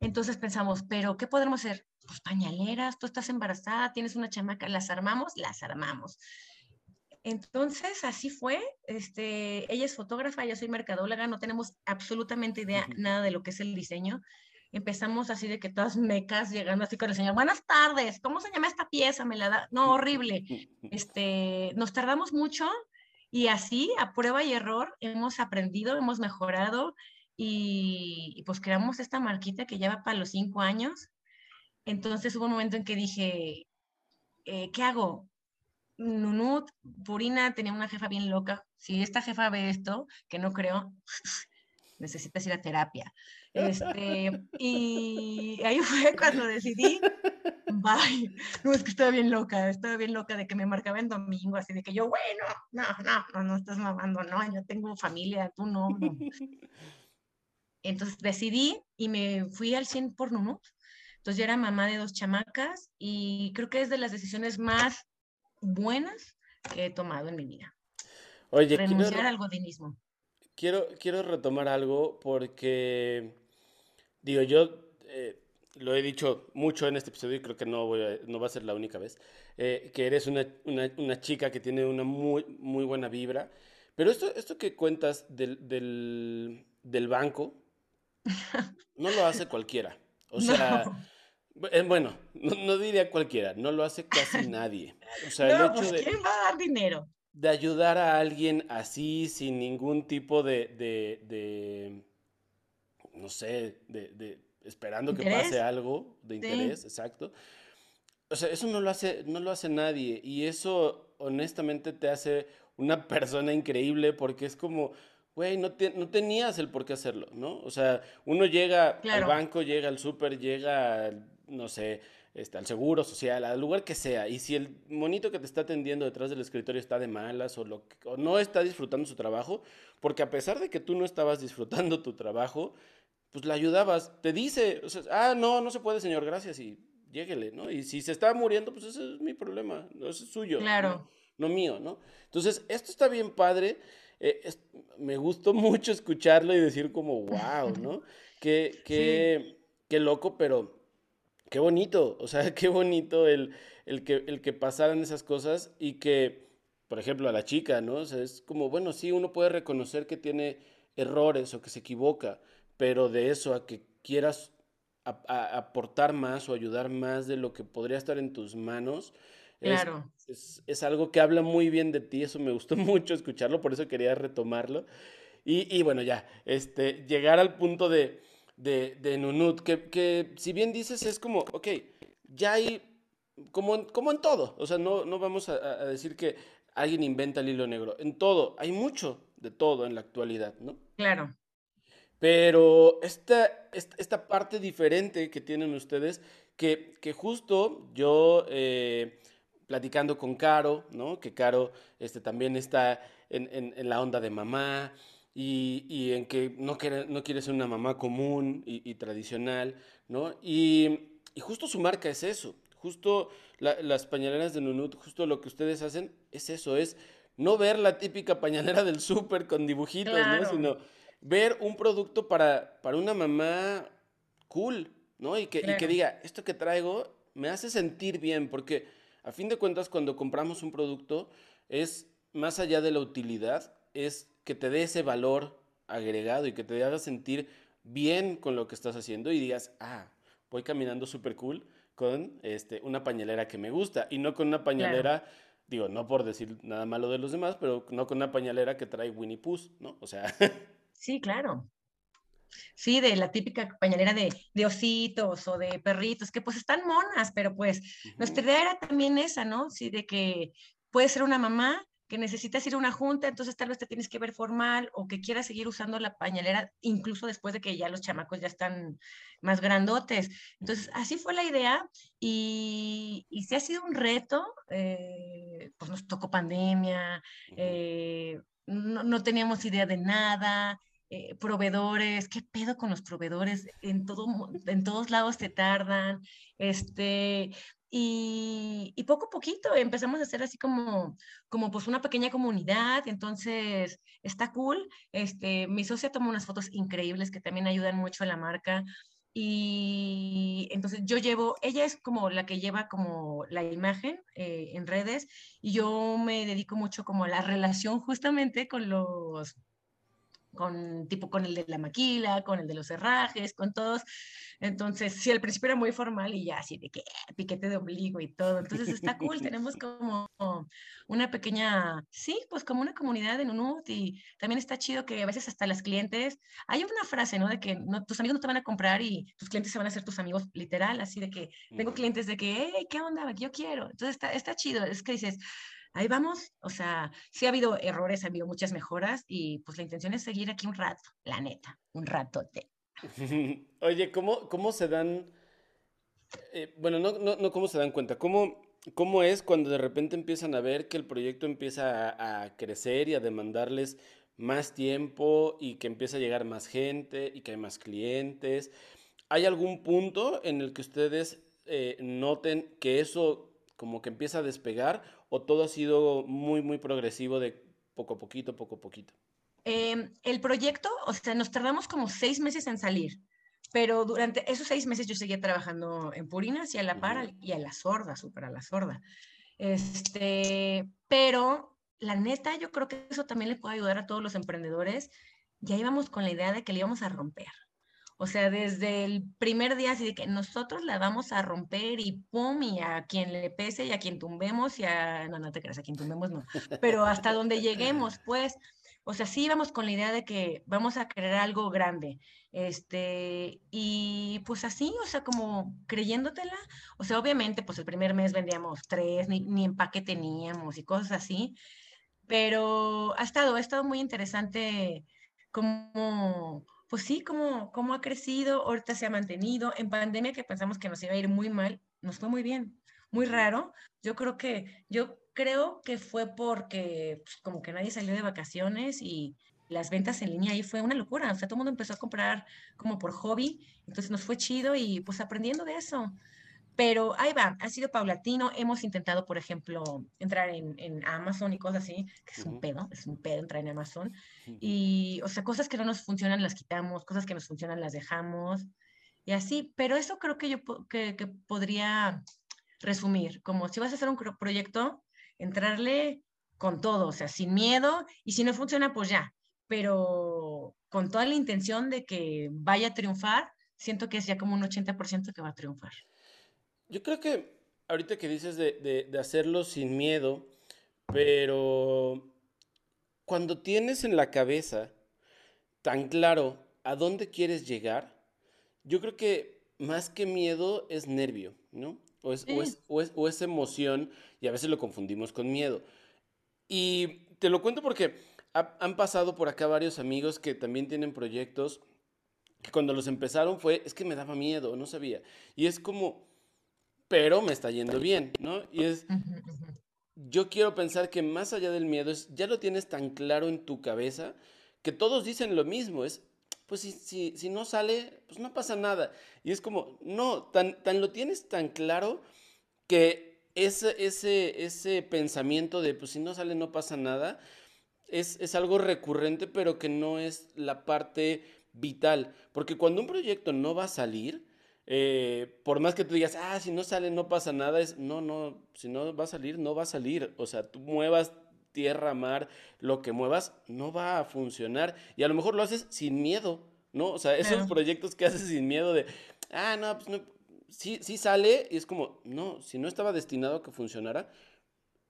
Entonces pensamos, pero ¿qué podemos hacer? Pues pañaleras, tú estás embarazada, tienes una chamaca, las armamos, las armamos. Entonces, así fue. Este, ella es fotógrafa, yo soy mercadóloga, no tenemos absolutamente idea nada de lo que es el diseño empezamos así de que todas mecas llegando así con el señor, buenas tardes, ¿cómo se llama esta pieza? Me la da, no, horrible. [laughs] Este, nos tardamos mucho y así, a prueba y error, hemos aprendido, hemos mejorado y, pues creamos esta marquita que ya va para los cinco años. Entonces hubo un momento en que dije, eh, ¿qué hago? Nunut, Purina tenía una jefa bien loca. Si esta jefa ve esto, que no creo, necesitas ir a terapia. Este, y ahí fue cuando decidí bye. No, es que estaba bien loca, estaba bien loca de que me marcaba en domingo, así de que yo, bueno, no, no, no, no estás mamando, no, yo tengo familia, tú no, no. [laughs] Entonces decidí y me fui al 100 por Nunut. Entonces yo era mamá de dos chamacas y creo que es de las decisiones más buenas que he tomado en mi vida. Oye, renunciar quiero, al godinismo. Quiero, quiero retomar algo porque, digo, yo eh, lo he dicho mucho en este episodio y creo que no, voy a, no va a ser la única vez, eh, que eres una, una, una, chica que tiene una muy, muy buena vibra. Pero esto, esto que cuentas del, del, del banco, [laughs] no lo hace cualquiera. O sea, eh, bueno, no, diría cualquiera, no lo hace casi nadie. O sea, el hecho pues, de, ¿quién va a dar dinero? De ayudar a alguien así, sin ningún tipo de, de, de no sé, de, esperando que pase algo de interés, exacto. O sea, eso no lo hace, no lo hace nadie. Y eso, honestamente, te hace una persona increíble porque es como, güey, no, no tenías el por qué hacerlo, ¿no? O sea, uno llega al banco, llega al súper, llega, no sé, este, al seguro social, al lugar que sea, y si el monito que te está atendiendo detrás del escritorio está de malas o, lo, o no está disfrutando su trabajo, porque a pesar de que tú no estabas disfrutando tu trabajo, pues la ayudabas, te dice, o sea, ah, no, no se puede, señor, gracias, y lléguele, ¿no? Y si se está muriendo, pues ese es mi problema, no es suyo. Claro. no mío, ¿no? Entonces, esto está bien padre. Eh, me gustó mucho escucharlo y decir como, wow, ¿no? [laughs] Qué loco, pero qué bonito, o sea, [laughs] qué bonito el, el, que, el que pasaran esas cosas y que, por ejemplo, a la chica, ¿no? O sea, es como, bueno, sí, uno puede reconocer que tiene errores o que se equivoca, pero de eso a que quieras aportar más o ayudar más de lo que podría estar en tus manos, Claro. Es, algo que habla muy bien de ti, eso me gustó [laughs] mucho escucharlo, por eso quería retomarlo. Y, bueno, ya, este, llegar al punto de, de, Nunut, que, si bien dices es como, ok, ya hay, como en, como en todo, o sea, no, no vamos a, decir que alguien inventa el hilo negro, en todo, hay mucho de todo en la actualidad, ¿no? Claro. Pero esta, esta, parte diferente que tienen ustedes, que, que justo yo... Eh, platicando con Caro, ¿no? Que Caro este, también está en, la onda de mamá y, en que no quiere, no quiere ser una mamá común y, tradicional, ¿no? Y, justo su marca es eso, justo las pañaleras de Nunut, justo lo que ustedes hacen es eso, es no ver la típica pañalera del súper con dibujitos, ¿no? Sino ver un producto para, para una mamá cool, ¿no? Y que, y que diga, esto que traigo me hace sentir bien, porque a fin de cuentas, cuando compramos un producto, es más allá de la utilidad, es que te dé ese valor agregado y que te haga sentir bien con lo que estás haciendo y digas, ah, voy caminando súper cool con este, una pañalera que me gusta y no con una pañalera, digo, no por decir nada malo de los demás, pero no con una pañalera que trae Winnie Pooh, ¿no? O sea. [laughs] Sí, claro. Sí, de la típica pañalera de, de, ositos o de perritos, que pues están monas, pero pues nuestra idea era también esa, ¿no? Sí, de que puede ser una mamá que necesitas ir a una junta, entonces tal vez te tienes que ver formal o que quieras seguir usando la pañalera incluso después de que ya los chamacos ya están más grandotes. Entonces, así fue la idea y, y sí ha sido un reto, eh, pues nos tocó pandemia, eh, no, no, teníamos idea de nada, eh, proveedores, qué pedo con los proveedores, en, todo, en todos lados te tardan, este, y, poco a poquito empezamos a hacer así como, como pues una pequeña comunidad, entonces está cool, este, mi socia tomó unas fotos increíbles que también ayudan mucho a la marca, y entonces yo llevo, ella es como la que lleva como la imagen eh, en redes y yo me dedico mucho como a la relación justamente con los con tipo con el de la maquila, con el de los herrajes, con todos. Entonces, sí, al principio era muy formal y ya así de que piquete de ombligo y todo. Entonces está cool, [laughs] tenemos como una pequeña, sí, pues como una comunidad en Unut y también está chido que a veces hasta las clientes, hay una frase, ¿no? De que no, tus amigos no te van a comprar y tus clientes se van a hacer tus amigos literal, así de que tengo clientes de que, hey, ¿qué onda? Yo quiero. Entonces está, está chido, es que dices, ahí vamos, o sea, sí ha habido errores, ha habido muchas mejoras y pues la intención es seguir aquí un rato, la neta, un ratote. [laughs] Oye, ¿cómo, cómo se dan Eh, bueno, no, no, no cómo se dan cuenta, cómo, cómo es cuando de repente empiezan a ver que el proyecto empieza a, crecer y a demandarles más tiempo y que empieza a llegar más gente y que hay más clientes. ¿Hay algún punto en el que ustedes eh, noten que eso como que empieza a despegar o todo ha sido muy, muy progresivo de poco a poquito, poco a poquito? Em, el proyecto, o sea, nos tardamos como seis meses en salir, pero durante esos seis meses yo seguía trabajando en Purinas y a la par y a la sorda, súper a la sorda. Este, pero la neta, yo creo que eso también le puede ayudar a todos los emprendedores. Ya íbamos con la idea de que le íbamos a romper. O sea, desde el primer día, así de que nosotros la vamos a romper y pum, y a quien le pese y a quien tumbemos y a... No, no te creas, a quien tumbemos no. Pero hasta donde lleguemos, [laughs] pues, o sea, sí íbamos con la idea de que vamos a crear algo grande. Este, y pues así, o sea, como creyéndotela. O sea, obviamente, pues el primer mes vendíamos tres, ni, ni empaque teníamos y cosas así. Pero ha estado, ha estado muy interesante como, pues sí, como, cómo ha crecido, ahorita se ha mantenido. En pandemia que pensamos que nos iba a ir muy mal, nos fue muy bien, muy raro. Yo creo que, yo creo que fue porque pues, como que nadie salió de vacaciones y las ventas en línea ahí fue una locura. O sea, todo el mundo empezó a comprar como por hobby, entonces nos fue chido y pues aprendiendo de eso. Pero ahí va, ha sido paulatino. Hemos intentado, por ejemplo, entrar en, Amazon y cosas así, que es un pedo, es un pedo entrar en Amazon. Y, o sea, cosas que no nos funcionan las quitamos, cosas que nos funcionan las dejamos. Y así, pero eso creo que yo que, que podría resumir, como si vas a hacer un proyecto, entrarle con todo, o sea, sin miedo, y si no funciona, pues ya, pero con toda la intención de que vaya a triunfar, siento que es ya como un 80% que va a triunfar. Yo creo que ahorita que dices de, hacerlo sin miedo, pero cuando tienes en la cabeza tan claro a dónde quieres llegar, yo creo que más que miedo es nervio, ¿no? O es, o es, emoción y a veces lo confundimos con miedo. Y te lo cuento porque han pasado por acá varios amigos que también tienen proyectos que cuando los empezaron fue, es que me daba miedo, no sabía. Y es como, pero me está yendo bien, ¿no? Y es, yo quiero pensar que más allá del miedo, es, ya lo tienes tan claro en tu cabeza que todos dicen lo mismo, es, pues si, si, si no sale, pues no pasa nada. Y es como, no, tan, tan lo tienes tan claro que ese, ese, ese pensamiento de, pues si no sale, no pasa nada, es, es algo recurrente, pero que no es la parte vital. Porque cuando un proyecto no va a salir, eh, por más que tú digas, ah, si no sale no pasa nada, es, no, no, si no va a salir, no va a salir. O sea, tú muevas tierra, mar, lo que muevas, no va a funcionar. Y a lo mejor lo haces sin miedo, ¿no? O sea, esos proyectos que haces sin miedo de, ah, no, pues no, sí, sí sale y es como, no, si no estaba destinado a que funcionara,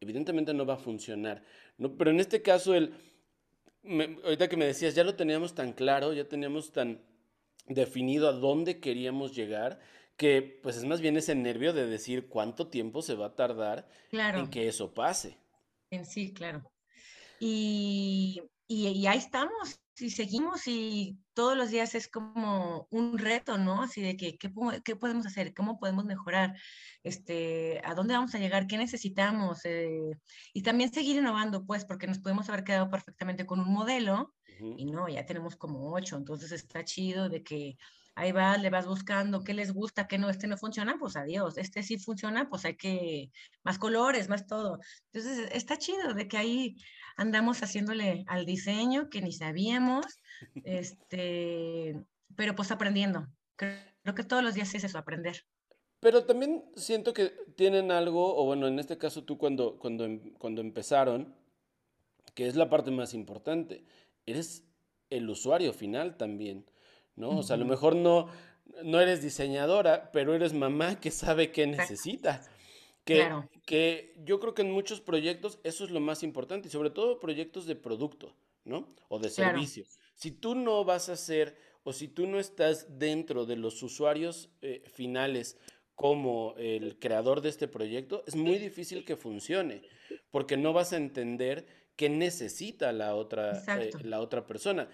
evidentemente no va a funcionar. ¿no? Pero en este caso, el, ahorita que me decías, ya lo teníamos tan claro, ya teníamos tan definido a dónde queríamos llegar, que pues es más bien ese nervio de decir cuánto tiempo se va a tardar en que eso pase. En sí, claro. Y, y, ahí estamos, y seguimos y todos los días es como un reto, ¿no? Así de que, ¿qué, qué podemos hacer? ¿Cómo podemos mejorar? Este, ¿A dónde vamos a llegar? ¿Qué necesitamos? Eh, y también seguir innovando, pues, porque nos podemos haber quedado perfectamente con un modelo, y no, ya tenemos como ocho, entonces está chido de que ahí vas, le vas buscando qué les gusta, qué no, este no funciona, pues adiós, este sí funciona, pues hay que más colores, más todo. Entonces está chido de que ahí andamos haciéndole al diseño que ni sabíamos, [laughs] este, pero pues aprendiendo. Creo que todos los días es eso, aprender. Pero también siento que tienen algo, o bueno, en este caso tú cuando, cuando, cuando empezaron, que es la parte más importante, eres el usuario final también, ¿no? O sea, a lo mejor no, no eres diseñadora, pero eres mamá que sabe qué necesita. Que, que yo creo que en muchos proyectos eso es lo más importante, y sobre todo proyectos de producto, ¿no? O de servicio. Si tú no vas a ser, o si tú no estás dentro de los usuarios eh, finales como el creador de este proyecto, es muy difícil que funcione, porque no vas a entender qué necesita la otra, eh, la otra persona.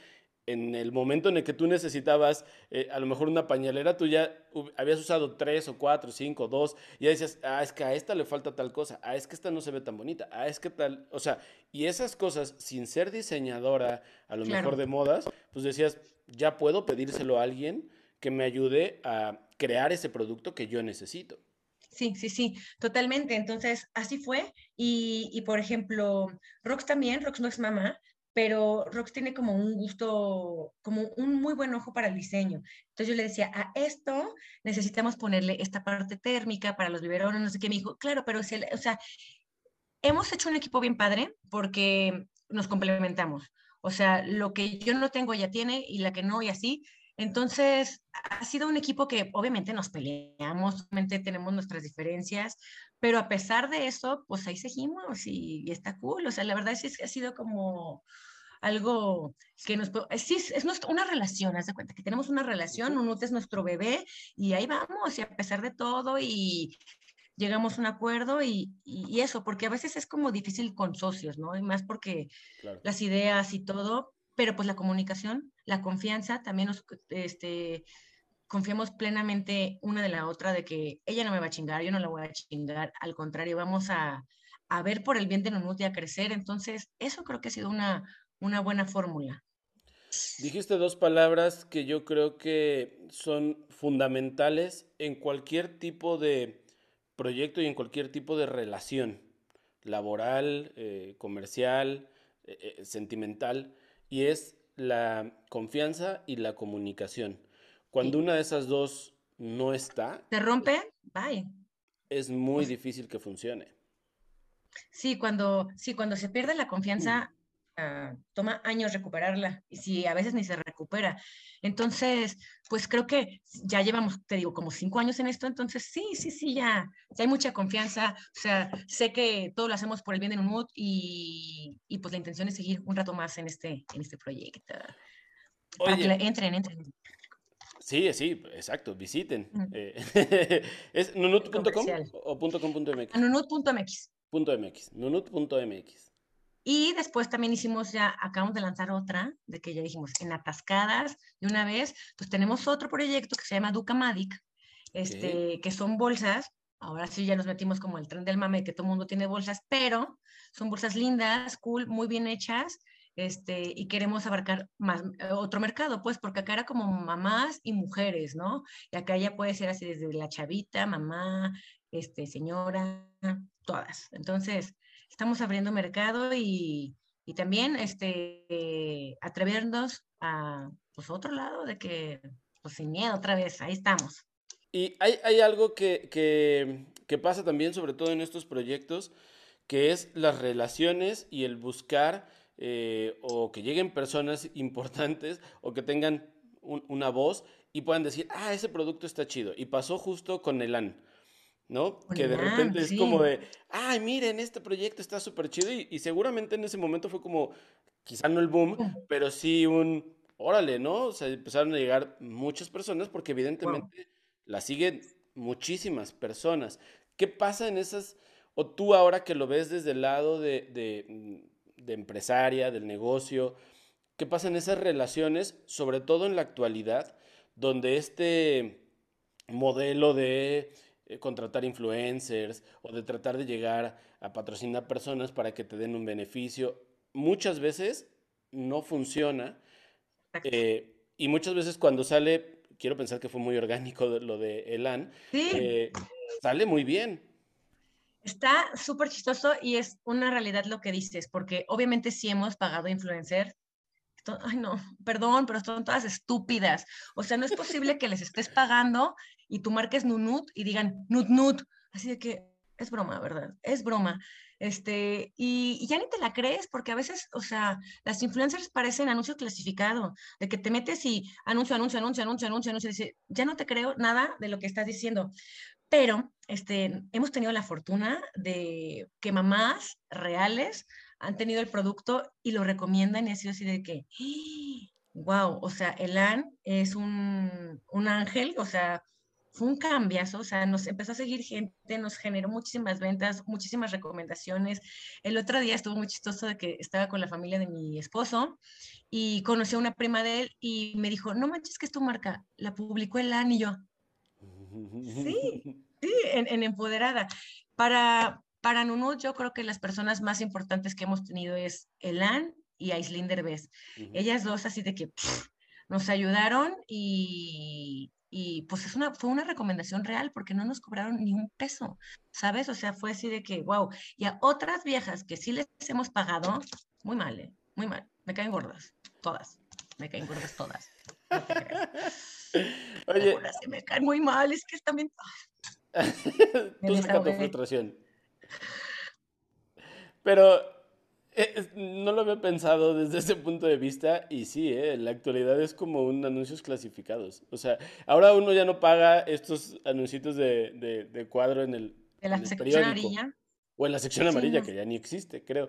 en el momento en el que tú necesitabas eh, a lo mejor una pañalera, tú ya habías usado tres o cuatro, cinco, dos, y ya decías, ah, es que a esta le falta tal cosa, ah, es que esta no se ve tan bonita, ah, es que tal, o sea, y esas cosas, sin ser diseñadora a lo mejor de modas, pues decías, ya puedo pedírselo a alguien que me ayude a crear ese producto que yo necesito. Sí, sí, sí, totalmente. Entonces, así fue. Y, y, por ejemplo, Rox también, Rox no es mamá, pero Rox tiene como un gusto, como un muy buen ojo para el diseño. Entonces yo le decía, a esto necesitamos ponerle esta parte térmica para los biberones, no sé qué. Me dijo, claro, pero, o sea, hemos hecho un equipo bien padre porque nos complementamos. O sea, lo que yo no tengo ella tiene y la que no y así. Entonces, ha sido un equipo que obviamente nos peleamos, obviamente tenemos nuestras diferencias, pero a pesar de eso, pues ahí seguimos y, está cool. O sea, la verdad es que ha sido como algo que nos... Sí, es, una relación, haz de cuenta que tenemos una relación, Unut es nuestro bebé y ahí vamos y a pesar de todo y llegamos a un acuerdo y, y, eso, porque a veces es como difícil con socios, ¿no? Y más porque las ideas y todo, pero pues la comunicación, la confianza, también nos, este, confiamos plenamente una de la otra de que ella no me va a chingar, yo no la voy a chingar, al contrario, vamos a, a ver por el bien de Nunut y a crecer. Entonces, eso creo que ha sido una, una buena fórmula. Dijiste dos palabras que yo creo que son fundamentales en cualquier tipo de proyecto y en cualquier tipo de relación laboral, eh, comercial, eh, eh, sentimental, y es la confianza y la comunicación. Cuando una de esas dos no está... ¿Se rompe? Bye. Es muy pues difícil que funcione. Sí, cuando, sí, cuando se pierde la confianza, uh, toma años recuperarla y si a veces ni se recupera. Entonces, pues creo que ya llevamos, te digo, como cinco años en esto, entonces sí, sí, sí, ya, ya hay mucha confianza. O sea, sé que todo lo hacemos por el bien de Unmut y, y pues la intención es seguir un rato más en este, en este proyecto. Para que entren, entren. Sí, sí, exacto, visiten. Eh, [laughs] ¿Es nunut.com o .com.mx? Nunut.mx. .mx, nunut.mx. Y después también hicimos ya, acabamos de lanzar otra, de que ya dijimos, en Atascadas, de una vez, pues tenemos otro proyecto que se llama Ducamadic, este, que son bolsas, ahora sí ya nos metimos como el tren del mame, que todo el mundo tiene bolsas, pero son bolsas lindas, cool, muy bien hechas, este, y queremos abarcar más eh, otro mercado, pues, porque acá era como mamás y mujeres, ¿no? Y acá ya puede ser así desde la chavita, mamá, este, señora, todas. Entonces, estamos abriendo mercado y, y también este, atrevernos a, pues, otro lado de que, pues, sin miedo otra vez, ahí estamos. Y hay, hay algo que, que, que pasa también, sobre todo en estos proyectos, que es las relaciones y el buscar eh, o que lleguen personas importantes o que tengan una voz y puedan decir, ah, ese producto está chido. Y pasó justo con Elan, ¿no? que de repente es como de, ay, miren, este proyecto está súper chido y, seguramente en ese momento fue como, quizá no el boom, pero sí un, órale, ¿no? O sea, empezaron a llegar muchas personas porque evidentemente la siguen muchísimas personas. ¿Qué pasa en esas, o tú ahora que lo ves desde el lado de mm, de empresaria, del negocio, qué pasa en esas relaciones, sobre todo en la actualidad, donde este modelo de eh, contratar influencers o de tratar de llegar a patrocinar personas para que te den un beneficio, muchas veces no funciona. Eh, y muchas veces cuando sale, quiero pensar que fue muy orgánico lo de Elan, eh, sale muy bien. Está súper chistoso y es una realidad lo que dices, porque obviamente sí hemos pagado influencer. Ay, no, perdón, pero son todas estúpidas. O sea, no es posible que les estés pagando y tú marques Nunut y digan Nut Nut. Así de que es broma, ¿verdad? Es broma. Este, y, ya ni te la crees, porque a veces, o sea, las influencers parecen anuncio clasificado, de que te metes y anuncio, anuncio, anuncio, anuncio, anuncio, anuncio, y dice, ya no te creo nada de lo que estás diciendo. Pero este, hemos tenido la fortuna de que mamás reales han tenido el producto y lo recomiendan y ha sido así de que, wow, o sea, Elan es un, un ángel, o sea, fue un cambiazo, o sea, nos empezó a seguir gente, nos generó muchísimas ventas, muchísimas recomendaciones. El otro día estuvo muy chistoso de que estaba con la familia de mi esposo y conocí a una prima de él y me dijo, no manches que es tu marca, la publicó el y yo. [laughs] Sí, sí, en, Empoderada. Para, para Nunut, yo creo que las personas más importantes que hemos tenido es Elan y Aislinn Derbez. Ellas dos así de que nos ayudaron y, y pues es una, fue una recomendación real porque no nos cobraron ni un peso, ¿sabes? O sea, fue así de que, wow. Y a otras viejas que sí les hemos pagado, muy mal, ¿eh? Muy mal. Me caen gordas, todas. Me caen gordas todas. [laughs] Oye. me caen muy mal, es que también... [laughs] Tú saca tu frustración. Pero eh, no lo había pensado desde ese punto de vista y sí, eh, la actualidad es como un anuncios clasificados. O sea, ahora uno ya no paga estos anuncios de, de, cuadro en el, ¿De la sección amarilla. O en la sección amarilla, que ya ni existe, creo.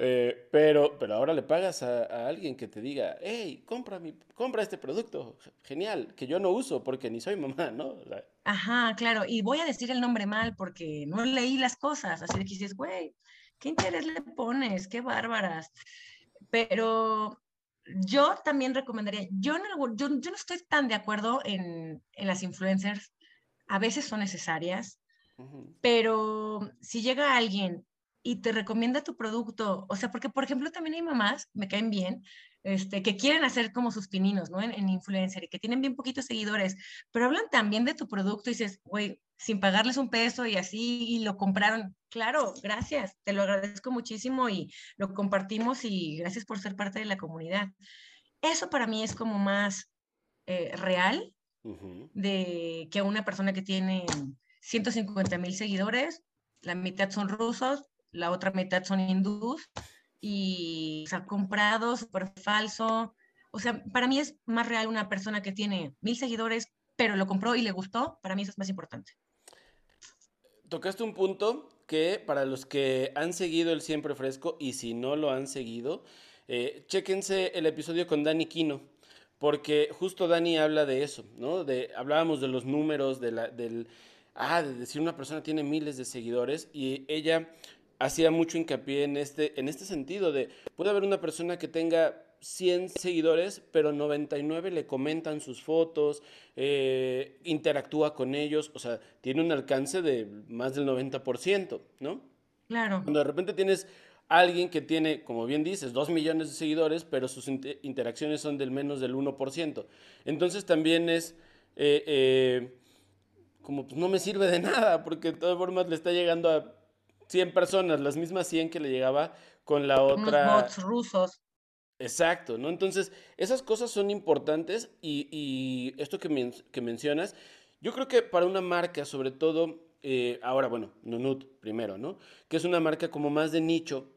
Eh, pero, pero ahora le pagas a, alguien que te diga, hey, compra, mi, compra este producto, genial, que yo no uso porque ni soy mamá, ¿no? Ajá, claro, y voy a decir el nombre mal porque no leí las cosas, así que dices, güey, ¿Qué interés le pones? Qué bárbaras. Pero yo también recomendaría, yo no, yo, no estoy tan de acuerdo en, las influencers, a veces son necesarias, pero si llega alguien y te recomienda tu producto, o sea, porque por ejemplo también hay mamás, me caen bien, este, que quieren hacer como sus pininos, ¿no? En, en, influencer y que tienen bien poquitos seguidores, pero hablan también de tu producto y dices, güey, sin pagarles un peso y así y lo compraron. Claro, gracias, te lo agradezco muchísimo y lo compartimos y gracias por ser parte de la comunidad. Eso para mí es como más eh, real de que una persona que tiene 150 mil seguidores, la mitad son rusos, la otra mitad son hindús y se ha comprado súper falso. O sea, para mí es más real una persona que tiene mil seguidores, pero lo compró y le gustó. Para mí eso es más importante tocaste un punto que para los que han seguido el Siempre Fresco y si no lo han seguido, eh, chéquense el episodio con Dani Quino, porque justo Dani habla de eso, ¿no? De, hablábamos de los números, de la, del, ah, de decir una persona tiene miles de seguidores y ella hacía mucho hincapié en este, en este sentido de, puede haber una persona que tenga 100 seguidores, pero 99 le comentan sus fotos, eh, interactúa con ellos, o sea, tiene un alcance de más del 90%, ¿no? Claro. Cuando de repente tienes alguien que tiene, como bien dices, 2 millones de seguidores, pero sus interacciones son del menos del 1%. Entonces también es... Eh, eh, como pues no me sirve de nada, porque de todas formas le está llegando a 100 personas, las mismas 100 que le llegaba con la otra. Unos bots rusos. Exacto, ¿no? Entonces, esas cosas son importantes y, esto que, que, mencionas, yo creo que para una marca, sobre todo, eh, ahora, bueno, Nunut primero, ¿no? Que es una marca como más de nicho,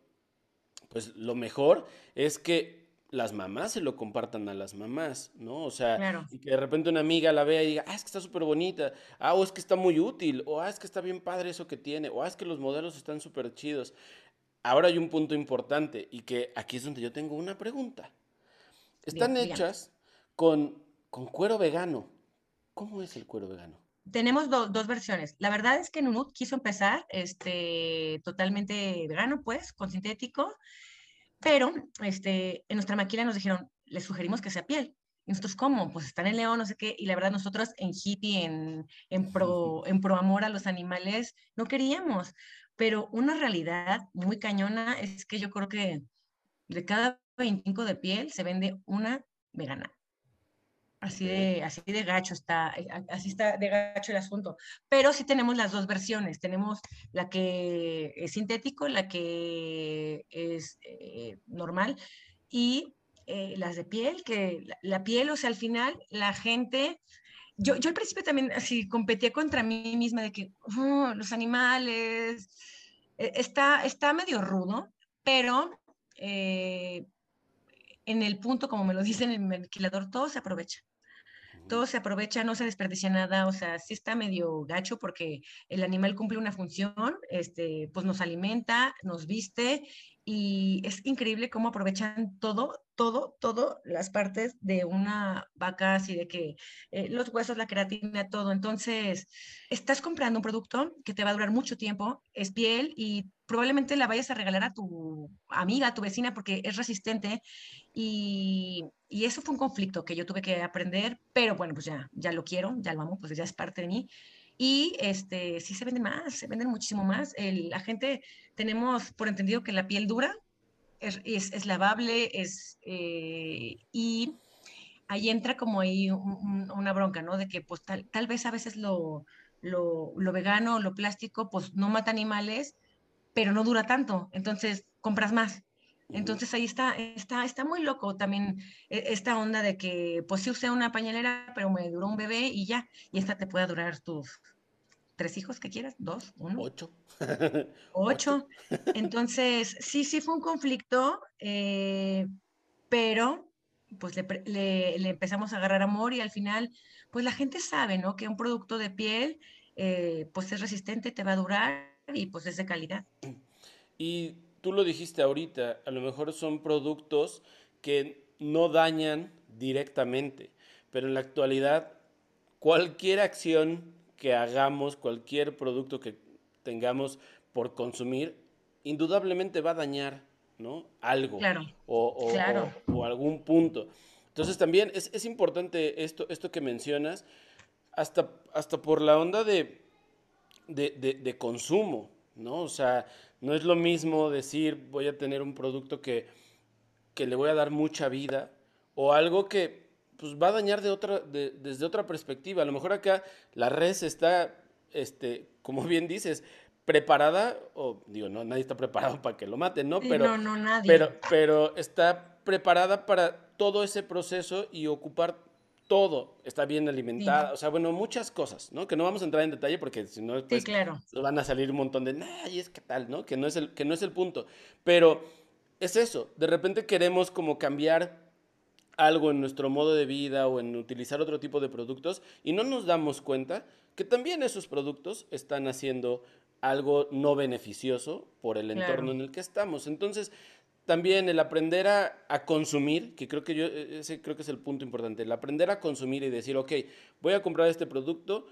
pues lo mejor es que las mamás se lo compartan a las mamás, ¿no? O sea, y que de repente una amiga la vea y diga, ah, es que está súper bonita, ah, o es que está muy útil, o ah, es que está bien padre eso que tiene, o ah, es que los modelos están súper chidos. Ahora hay un punto importante y que aquí es donde yo tengo una pregunta. Están hechas con, con, cuero vegano. ¿Cómo es el cuero vegano? Tenemos dos versiones. La verdad es que Nunut quiso empezar este, totalmente vegano, pues, con sintético, pero este, en nuestra maquila nos dijeron, les sugerimos que sea piel. Y nosotros, ¿cómo? Pues están en León, no sé qué. Y la verdad, nosotros en hippie, en, en, pro, en pro amor a los animales, no queríamos. Pero una realidad muy cañona es que yo creo que de cada 25 de piel se vende una vegana. Así de, así de gacho está, eh, así está de gacho el asunto. Pero sí tenemos las dos versiones. Tenemos la que es sintético, la que es eh, normal y eh, las de piel, que la, piel, o sea, al final la gente yo, yo al principio también así competía contra mí misma de que oh, los animales, eh, está, está medio rudo, pero en el punto, como me lo dicen en el alquilador, todo se aprovecha. Todo se aprovecha, no se desperdicia nada, o sea, sí está medio gacho porque el animal cumple una función, este, pues nos alimenta, nos viste y es increíble cómo aprovechan todo, todo, todo las partes de una vaca, así de que eh, los huesos, la creatina, todo. Entonces, estás comprando un producto que te va a durar mucho tiempo, es piel y probablemente la vayas a regalar a tu amiga, a tu vecina, porque es resistente. Y, y, eso fue un conflicto que yo tuve que aprender, pero bueno, pues ya, ya lo quiero, ya lo amo, pues ya es parte de mí. Y este, sí se venden más, se venden muchísimo más. El, la gente, tenemos por entendido que la piel dura es, es, lavable, es, eh, y ahí entra como ahí una bronca, ¿no? De que pues tal, tal vez a veces lo, lo, lo, vegano, lo plástico, pues no mata animales, pero no dura tanto, entonces compras más. Entonces ahí está, está, está muy loco también e, esta onda de que pues sí usé una pañalera, pero me duró un bebé y ya, y esta te puede durar tus tres hijos que quieras, dos, uno. [laughs] Ocho. Ocho. Entonces, sí, sí fue un conflicto, eh, pero pues le, le, empezamos a agarrar amor y al final, pues la gente sabe, ¿no? Que un producto de piel, eh, pues es resistente, te va a durar y pues es de calidad. Y tú lo dijiste ahorita, a lo mejor son productos que no dañan directamente, pero en la actualidad cualquier acción que hagamos, cualquier producto que tengamos por consumir, indudablemente va a dañar ¿no? algo o, o, algún punto. Entonces también es, es, importante esto, esto que mencionas, hasta, hasta por la onda de, de, de, consumo, ¿no? O sea, no es lo mismo decir voy a tener un producto que, que le voy a dar mucha vida o algo que pues va a dañar de otra, desde otra perspectiva. A lo mejor acá la res está, este, como bien dices, preparada, o digo, no, nadie está preparado para que lo maten, ¿no? Pero, no, no, nadie. Pero, pero está preparada para todo ese proceso y ocupar todo. Está bien alimentada, o sea, bueno, muchas cosas, ¿no? Que no vamos a entrar en detalle porque si no, pues, claro. van a salir un montón de, ay, es que tal, ¿no? Que no es el, que no es el punto. Pero es eso, de repente queremos como cambiar algo en nuestro modo de vida o en utilizar otro tipo de productos y no nos damos cuenta que también esos productos están haciendo algo no beneficioso por el entorno en el que estamos. Entonces, también el aprender a, consumir, que creo que yo, e, ese creo que es el punto importante, el aprender a consumir y decir, ok, voy a comprar este producto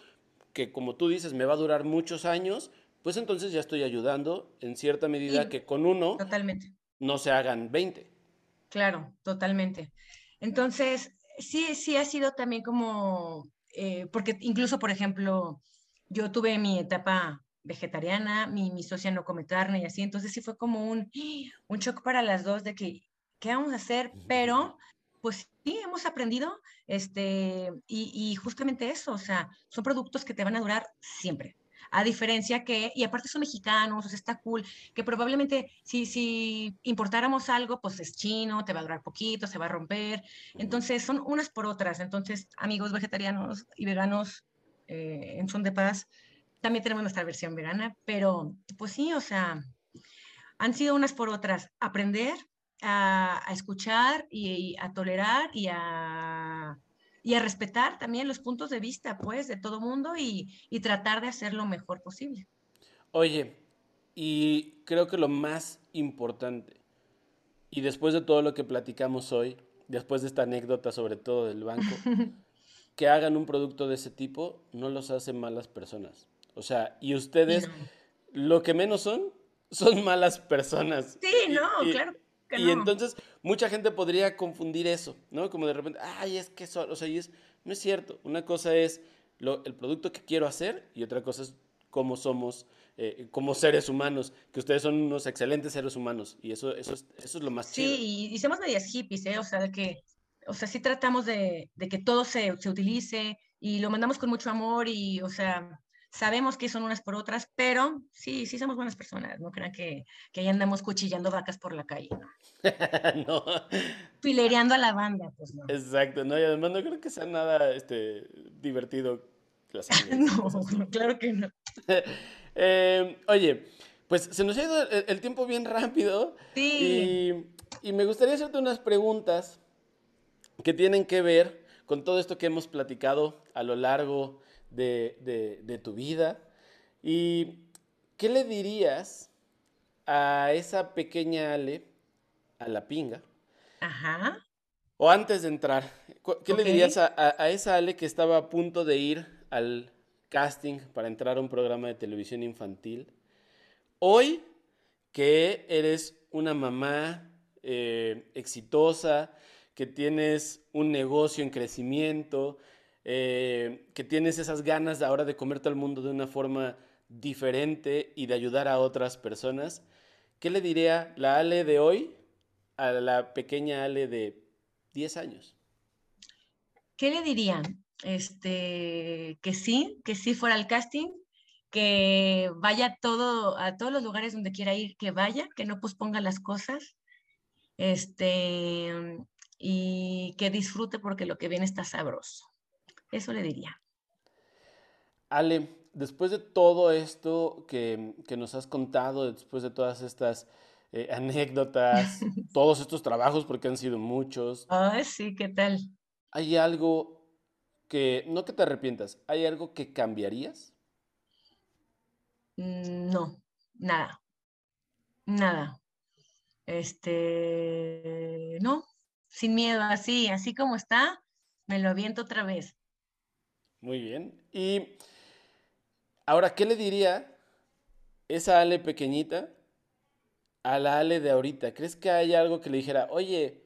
que como tú dices me va a durar muchos años, pues entonces ya estoy ayudando en cierta medida que con uno totalmente. no se hagan 20. Claro, totalmente. Entonces, sí, sí ha sido también como, eh, porque incluso, por ejemplo, yo tuve mi etapa vegetariana, mi, mi socia no come carne y así, entonces sí fue como un, un shock para las dos de que, ¿qué vamos a hacer? Pero, pues sí, hemos aprendido, este, y, y justamente eso, o sea, son productos que te van a durar siempre a diferencia que, y aparte son mexicanos, o sea, está cool, que probablemente si, si importáramos algo, pues es chino, te va a durar poquito, se va a romper, entonces son unas por otras, entonces amigos vegetarianos y veganos eh, en Son de Paz, también tenemos nuestra versión vegana, pero pues sí, o sea, han sido unas por otras, aprender a, a escuchar y a tolerar y a y a respetar también los puntos de vista, pues, de todo mundo y, y tratar de hacer lo mejor posible. Oye, y creo que lo más importante, y después de todo lo que platicamos hoy, después de esta anécdota sobre todo del banco, [laughs] que hagan un producto de ese tipo no los hace malas personas. O sea, y ustedes lo que menos son, son malas personas. Sí, no, claro y entonces mucha gente podría confundir eso, ¿no? Como de repente, ay, es que eso, o sea, y es, no es cierto. Una cosa es lo, el producto que quiero hacer y otra cosa es cómo somos eh, como seres humanos, que ustedes son unos excelentes seres humanos y eso, eso, es, eso es lo más chido. Sí, y, somos medias hippies, ¿eh? O sea, de que, o sea, sí tratamos de, de que todo se, se utilice y lo mandamos con mucho amor y, o sea, sabemos que son unas por otras, pero sí, sí somos buenas personas, no crean que, que ahí andamos cuchillando vacas por la calle, ¿no? [laughs] no. Filereando a la banda, pues no. Exacto, no, y además no creo que sea nada este, divertido. [laughs] no, [laughs] claro que no. Em, oye, pues se nos ha ido el, tiempo bien rápido. Sí. Y, y me gustaría hacerte unas preguntas que tienen que ver con todo esto que hemos platicado a lo largo de, tu vida. ¿Y qué le dirías a esa pequeña Ale a la pinga. Ajá. O antes de entrar, ¿qué le dirías a, a, esa Ale que estaba a punto de ir al casting para entrar a un programa de televisión infantil? Hoy que eres una mamá eh, exitosa, que tienes un negocio en crecimiento, eh, que tienes esas ganas de ahora de comerte al mundo de una forma diferente y de ayudar a otras personas, ¿qué le diría la Ale de hoy a la pequeña Ale de 10 años? ¿Qué le diría? Este, que sí, que sí fuera al casting, que vaya todo, a todos los lugares donde quiera ir, que vaya, que no posponga las cosas, este, y que disfrute porque lo que viene está sabroso. Eso le diría. Ale, después de todo esto que, nos has contado, después de todas estas eh, anécdotas, [laughs] todos estos trabajos, porque han sido muchos. Ay, sí, ¿qué tal? ¿Hay algo que, no que te arrepientas, ¿hay algo que cambiarías? Mm, no, nada, nada. Este, no, sin miedo, así, así como está, me lo aviento otra vez. Muy bien. Y ahora, ¿qué le diría esa Ale pequeñita a la Ale de ahorita? ¿Crees que hay algo que le dijera, oye,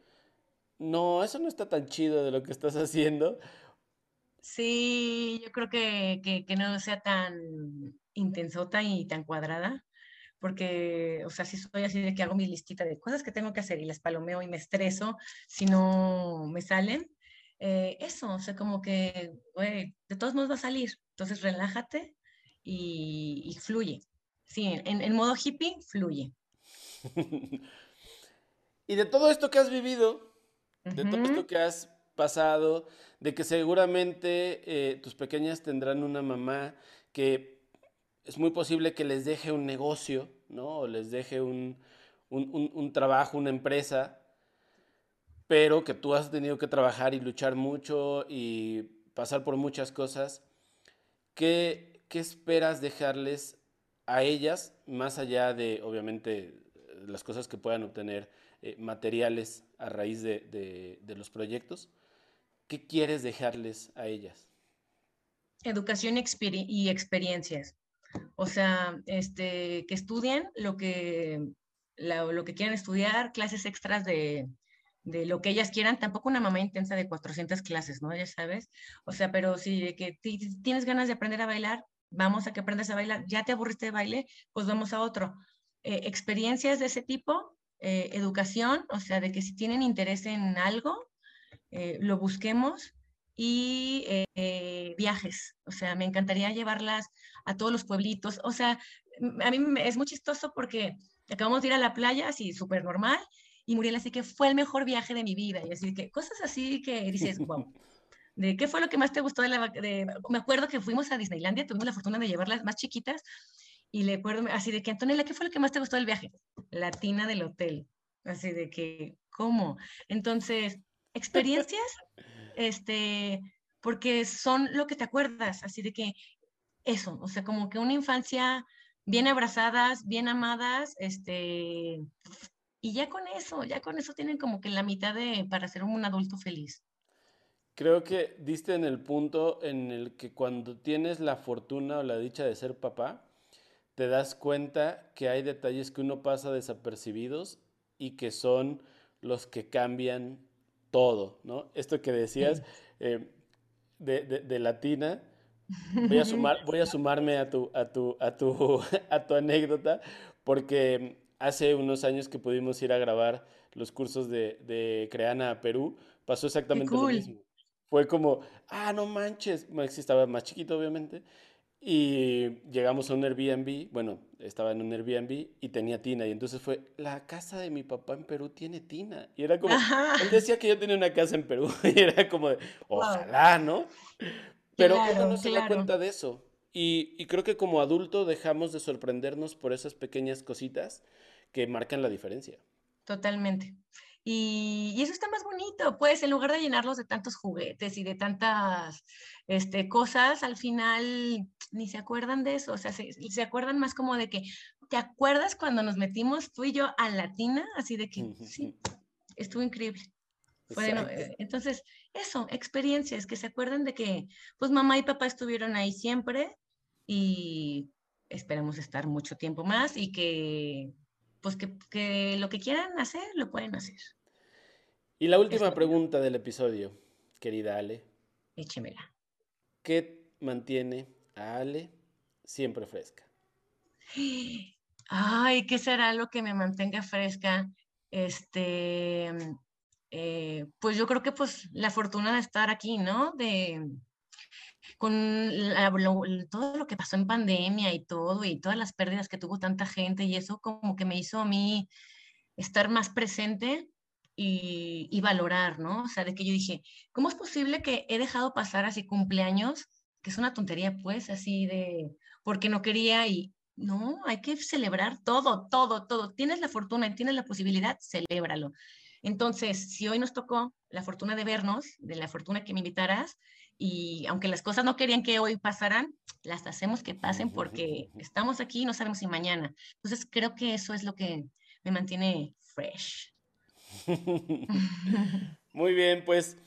no, eso no está tan chido de lo que estás haciendo? Sí, yo creo que, que, no sea tan intensota y tan cuadrada, porque, o sea, si soy así de que hago mi listita de cosas que tengo que hacer y las palomeo y me estreso si no me salen, eh, eso, o sea, como que, güey, de todos modos va a salir, entonces relájate y, fluye. Sí, en, en modo hippie, fluye. [laughs] y de todo esto que has vivido, de todo esto que has pasado, de que seguramente eh, tus pequeñas tendrán una mamá que es muy posible que les deje un negocio, ¿no? O les deje un, trabajo, una empresa, pero que tú has tenido que trabajar y luchar mucho y pasar por muchas cosas. ¿Qué, qué esperas dejarles a ellas, más allá de, obviamente, las cosas que puedan obtener eh, materiales a raíz de, los proyectos? ¿Qué quieres dejarles a ellas? Educación y experiencias. O sea, este, que estudien lo que, lo que quieran estudiar, clases extras de, de lo que ellas quieran, tampoco una mamá intensa de 400 clases, ¿no? Ya sabes. O sea, pero si que tienes ganas de aprender a bailar, vamos a que aprendas a bailar. Ya te aburriste de baile, pues vamos a otro. Eh, experiencias de ese tipo, eh, educación, o sea, de que si tienen interés en algo, eh, lo busquemos y viajes. O sea, me encantaría llevarlas a todos los pueblitos. O sea, a mí es muy chistoso porque acabamos de ir a la playa, así súper normal, y Muriel así que fue el mejor viaje de mi vida. Y así que cosas así que dices, [laughs] wow. ¿De qué fue lo que más te gustó de la... De, me acuerdo que fuimos a Disneylandia, tuvimos la fortuna de llevarlas más chiquitas, y le acuerdo así de que, Antonella, ¿qué fue lo que más te gustó del viaje? La tina del hotel. Así de que, ¿cómo? Entonces, experiencias, [laughs] este, porque son lo que te acuerdas, así de que eso, o sea, como que una infancia bien abrazadas, bien amadas, este, y ya con eso, ya con eso tienen como que la mitad de para ser un adulto feliz. Creo que diste en el punto en el que cuando tienes la fortuna o la dicha de ser papá, te das cuenta que hay detalles que uno pasa desapercibidos y que son los que cambian todo, ¿no? Esto que decías eh, de, de, Latina, voy a, [laughs] sumar, voy a sumarme a tu, a, tu, a, tu, [laughs] a tu anécdota, porque hace unos años que pudimos ir a grabar los cursos de, de Creana a Perú, pasó exactamente lo mismo. Fue como, ah, no manches, Maxi estaba más chiquito, obviamente, y llegamos a un Airbnb, bueno, estaba en un Airbnb y tenía tina. Y entonces fue, la casa de mi papá en Perú tiene tina. Y era como, él decía que yo tenía una casa en Perú. [laughs] Y era como, de, ojalá, ¿no? Pero uno no se da cuenta de eso. Y, y, creo que como adulto dejamos de sorprendernos por esas pequeñas cositas que marcan la diferencia. Totalmente. Y, eso está más bonito, pues en lugar de llenarlos de tantos juguetes y de tantas este, cosas, al final ni se acuerdan de eso, o sea, se, acuerdan más como de que, ¿te acuerdas cuando nos metimos tú y yo a Latina? Así de que, sí, estuvo increíble. Bueno, entonces, eso, experiencias, que se acuerdan de que, pues mamá y papá estuvieron ahí siempre y esperamos estar mucho tiempo más y que, pues que, que lo que quieran hacer, lo pueden hacer. Y la última pregunta del episodio, querida Ale. Échemela. ¿Qué mantiene a Ale siempre fresca? Ay, ¿qué será lo que me mantenga fresca? Este, eh, pues yo creo que pues la fortuna de estar aquí, ¿no? De, con todo lo que pasó en pandemia y todo, y todas las pérdidas que tuvo tanta gente, y eso como que me hizo a mí estar más presente y, y, valorar, ¿no? O sea, de que yo dije, ¿cómo es posible que he dejado pasar así cumpleaños, que es una tontería, pues, así de, porque no quería y no, hay que celebrar todo, todo, todo. Tienes la fortuna y tienes la posibilidad, celébralo. Entonces, si hoy nos tocó la fortuna de vernos, de la fortuna que me invitaras, y aunque las cosas no querían que hoy pasaran, las hacemos que pasen porque estamos aquí y no sabemos si mañana. Entonces, creo que eso es lo que me mantiene fresh. [laughs] Muy bien, pues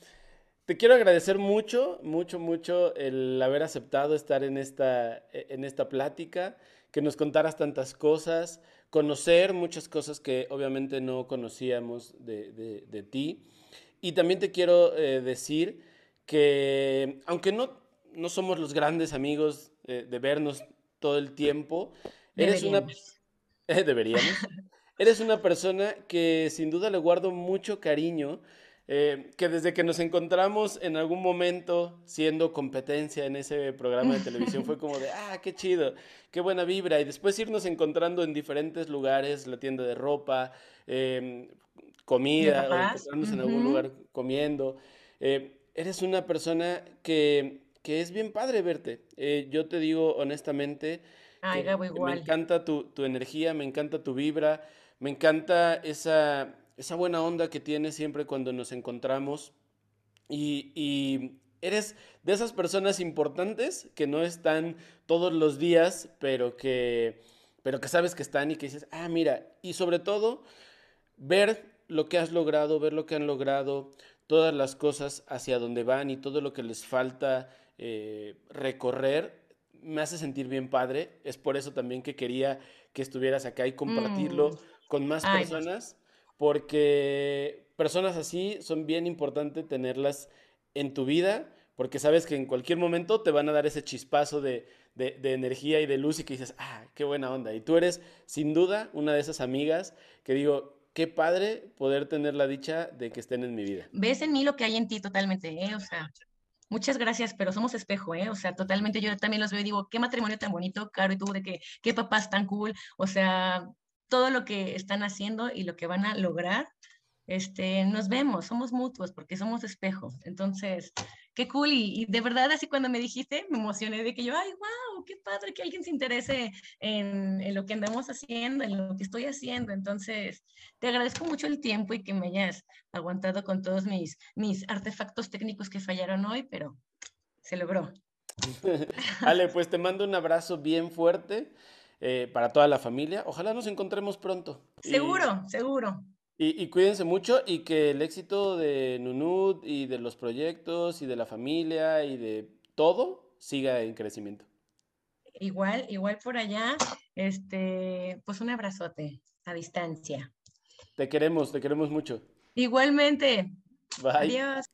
te quiero agradecer mucho, mucho, mucho el haber aceptado estar en esta, en esta plática, que nos contaras tantas cosas conocer muchas cosas que obviamente no conocíamos de, ti. Y también te quiero eh, decir que aunque no, no somos los grandes amigos de vernos todo el tiempo, eres una... [laughs] Eh, deberíamos. eres una persona que sin duda le guardo mucho cariño eh, que desde que nos encontramos en algún momento siendo competencia en ese programa de televisión fue como de, ah, qué chido, qué buena vibra. Y después irnos encontrando en diferentes lugares, la tienda de ropa, em, comida, o encontrarnos en algún lugar comiendo. Eh, eres una persona que, que, es bien padre verte. Eh, yo te digo honestamente, me encanta tu, tu energía, me encanta tu vibra, me encanta esa esa buena onda que tienes siempre cuando nos encontramos y, eres de esas personas importantes que no están todos los días, pero que, pero que sabes que están y que dices, ah, mira, y sobre todo ver lo que has logrado, ver lo que han logrado, todas las cosas hacia donde van y todo lo que les falta eh, recorrer, me hace sentir bien padre. Es por eso también que quería que estuvieras acá y compartirlo mm. con más personas porque personas así son bien importante tenerlas en tu vida, porque sabes que en cualquier momento te van a dar ese chispazo de, energía y de luz y que dices, ah, qué buena onda. Y tú eres sin duda una de esas amigas que digo, qué padre poder tener la dicha de que estén en mi vida. Ves en mí lo que hay en ti totalmente, ¿eh? O sea, muchas gracias, pero somos espejo, ¿eh? O sea, totalmente yo también los veo y digo, qué matrimonio tan bonito, Caro y tú, de que, qué papás tan cool, o sea, todo lo que están haciendo y lo que van a lograr, este, nos vemos, somos mutuos porque somos espejos. Entonces, qué cool. Y, de verdad, así cuando me dijiste, me emocioné de que yo, ay, wow, qué padre que alguien se interese en, en, lo que andamos haciendo, en lo que estoy haciendo. Entonces, te agradezco mucho el tiempo y que me hayas aguantado con todos mis, mis artefactos técnicos que fallaron hoy, pero se logró. [laughs] Ale, pues te mando un abrazo bien fuerte. Eh, para toda la familia. Ojalá nos encontremos pronto. Seguro, seguro. Y, cuídense mucho y que el éxito de Nunud y de los proyectos y de la familia y de todo siga en crecimiento. Igual, igual por allá, este, pues un abrazote a distancia. Te queremos, te queremos mucho. Igualmente. Bye. Adiós.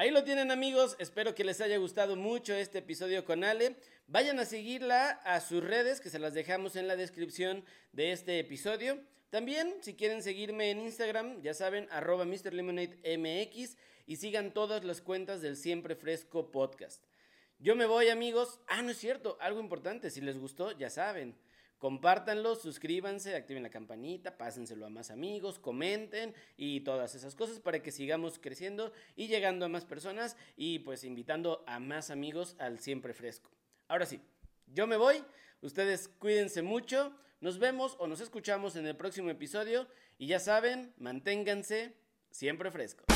Ahí lo tienen amigos, espero que les haya gustado mucho este episodio con Ale. Vayan a seguirla a sus redes, que se las dejamos en la descripción de este episodio. También, si quieren seguirme en Instagram, ya saben, arroba MrLemonadeMX y sigan todas las cuentas del Siempre Fresco Podcast. Yo me voy amigos. Ah, no es cierto, algo importante, si les gustó, ya saben Compártanlo, suscríbanse, activen la campanita, pásenselo a más amigos, comenten y todas esas cosas para que sigamos creciendo y llegando a más personas y pues invitando a más amigos al siempre fresco. Ahora sí, yo me voy, ustedes cuídense mucho, nos vemos o nos escuchamos en el próximo episodio y ya saben, manténganse siempre frescos.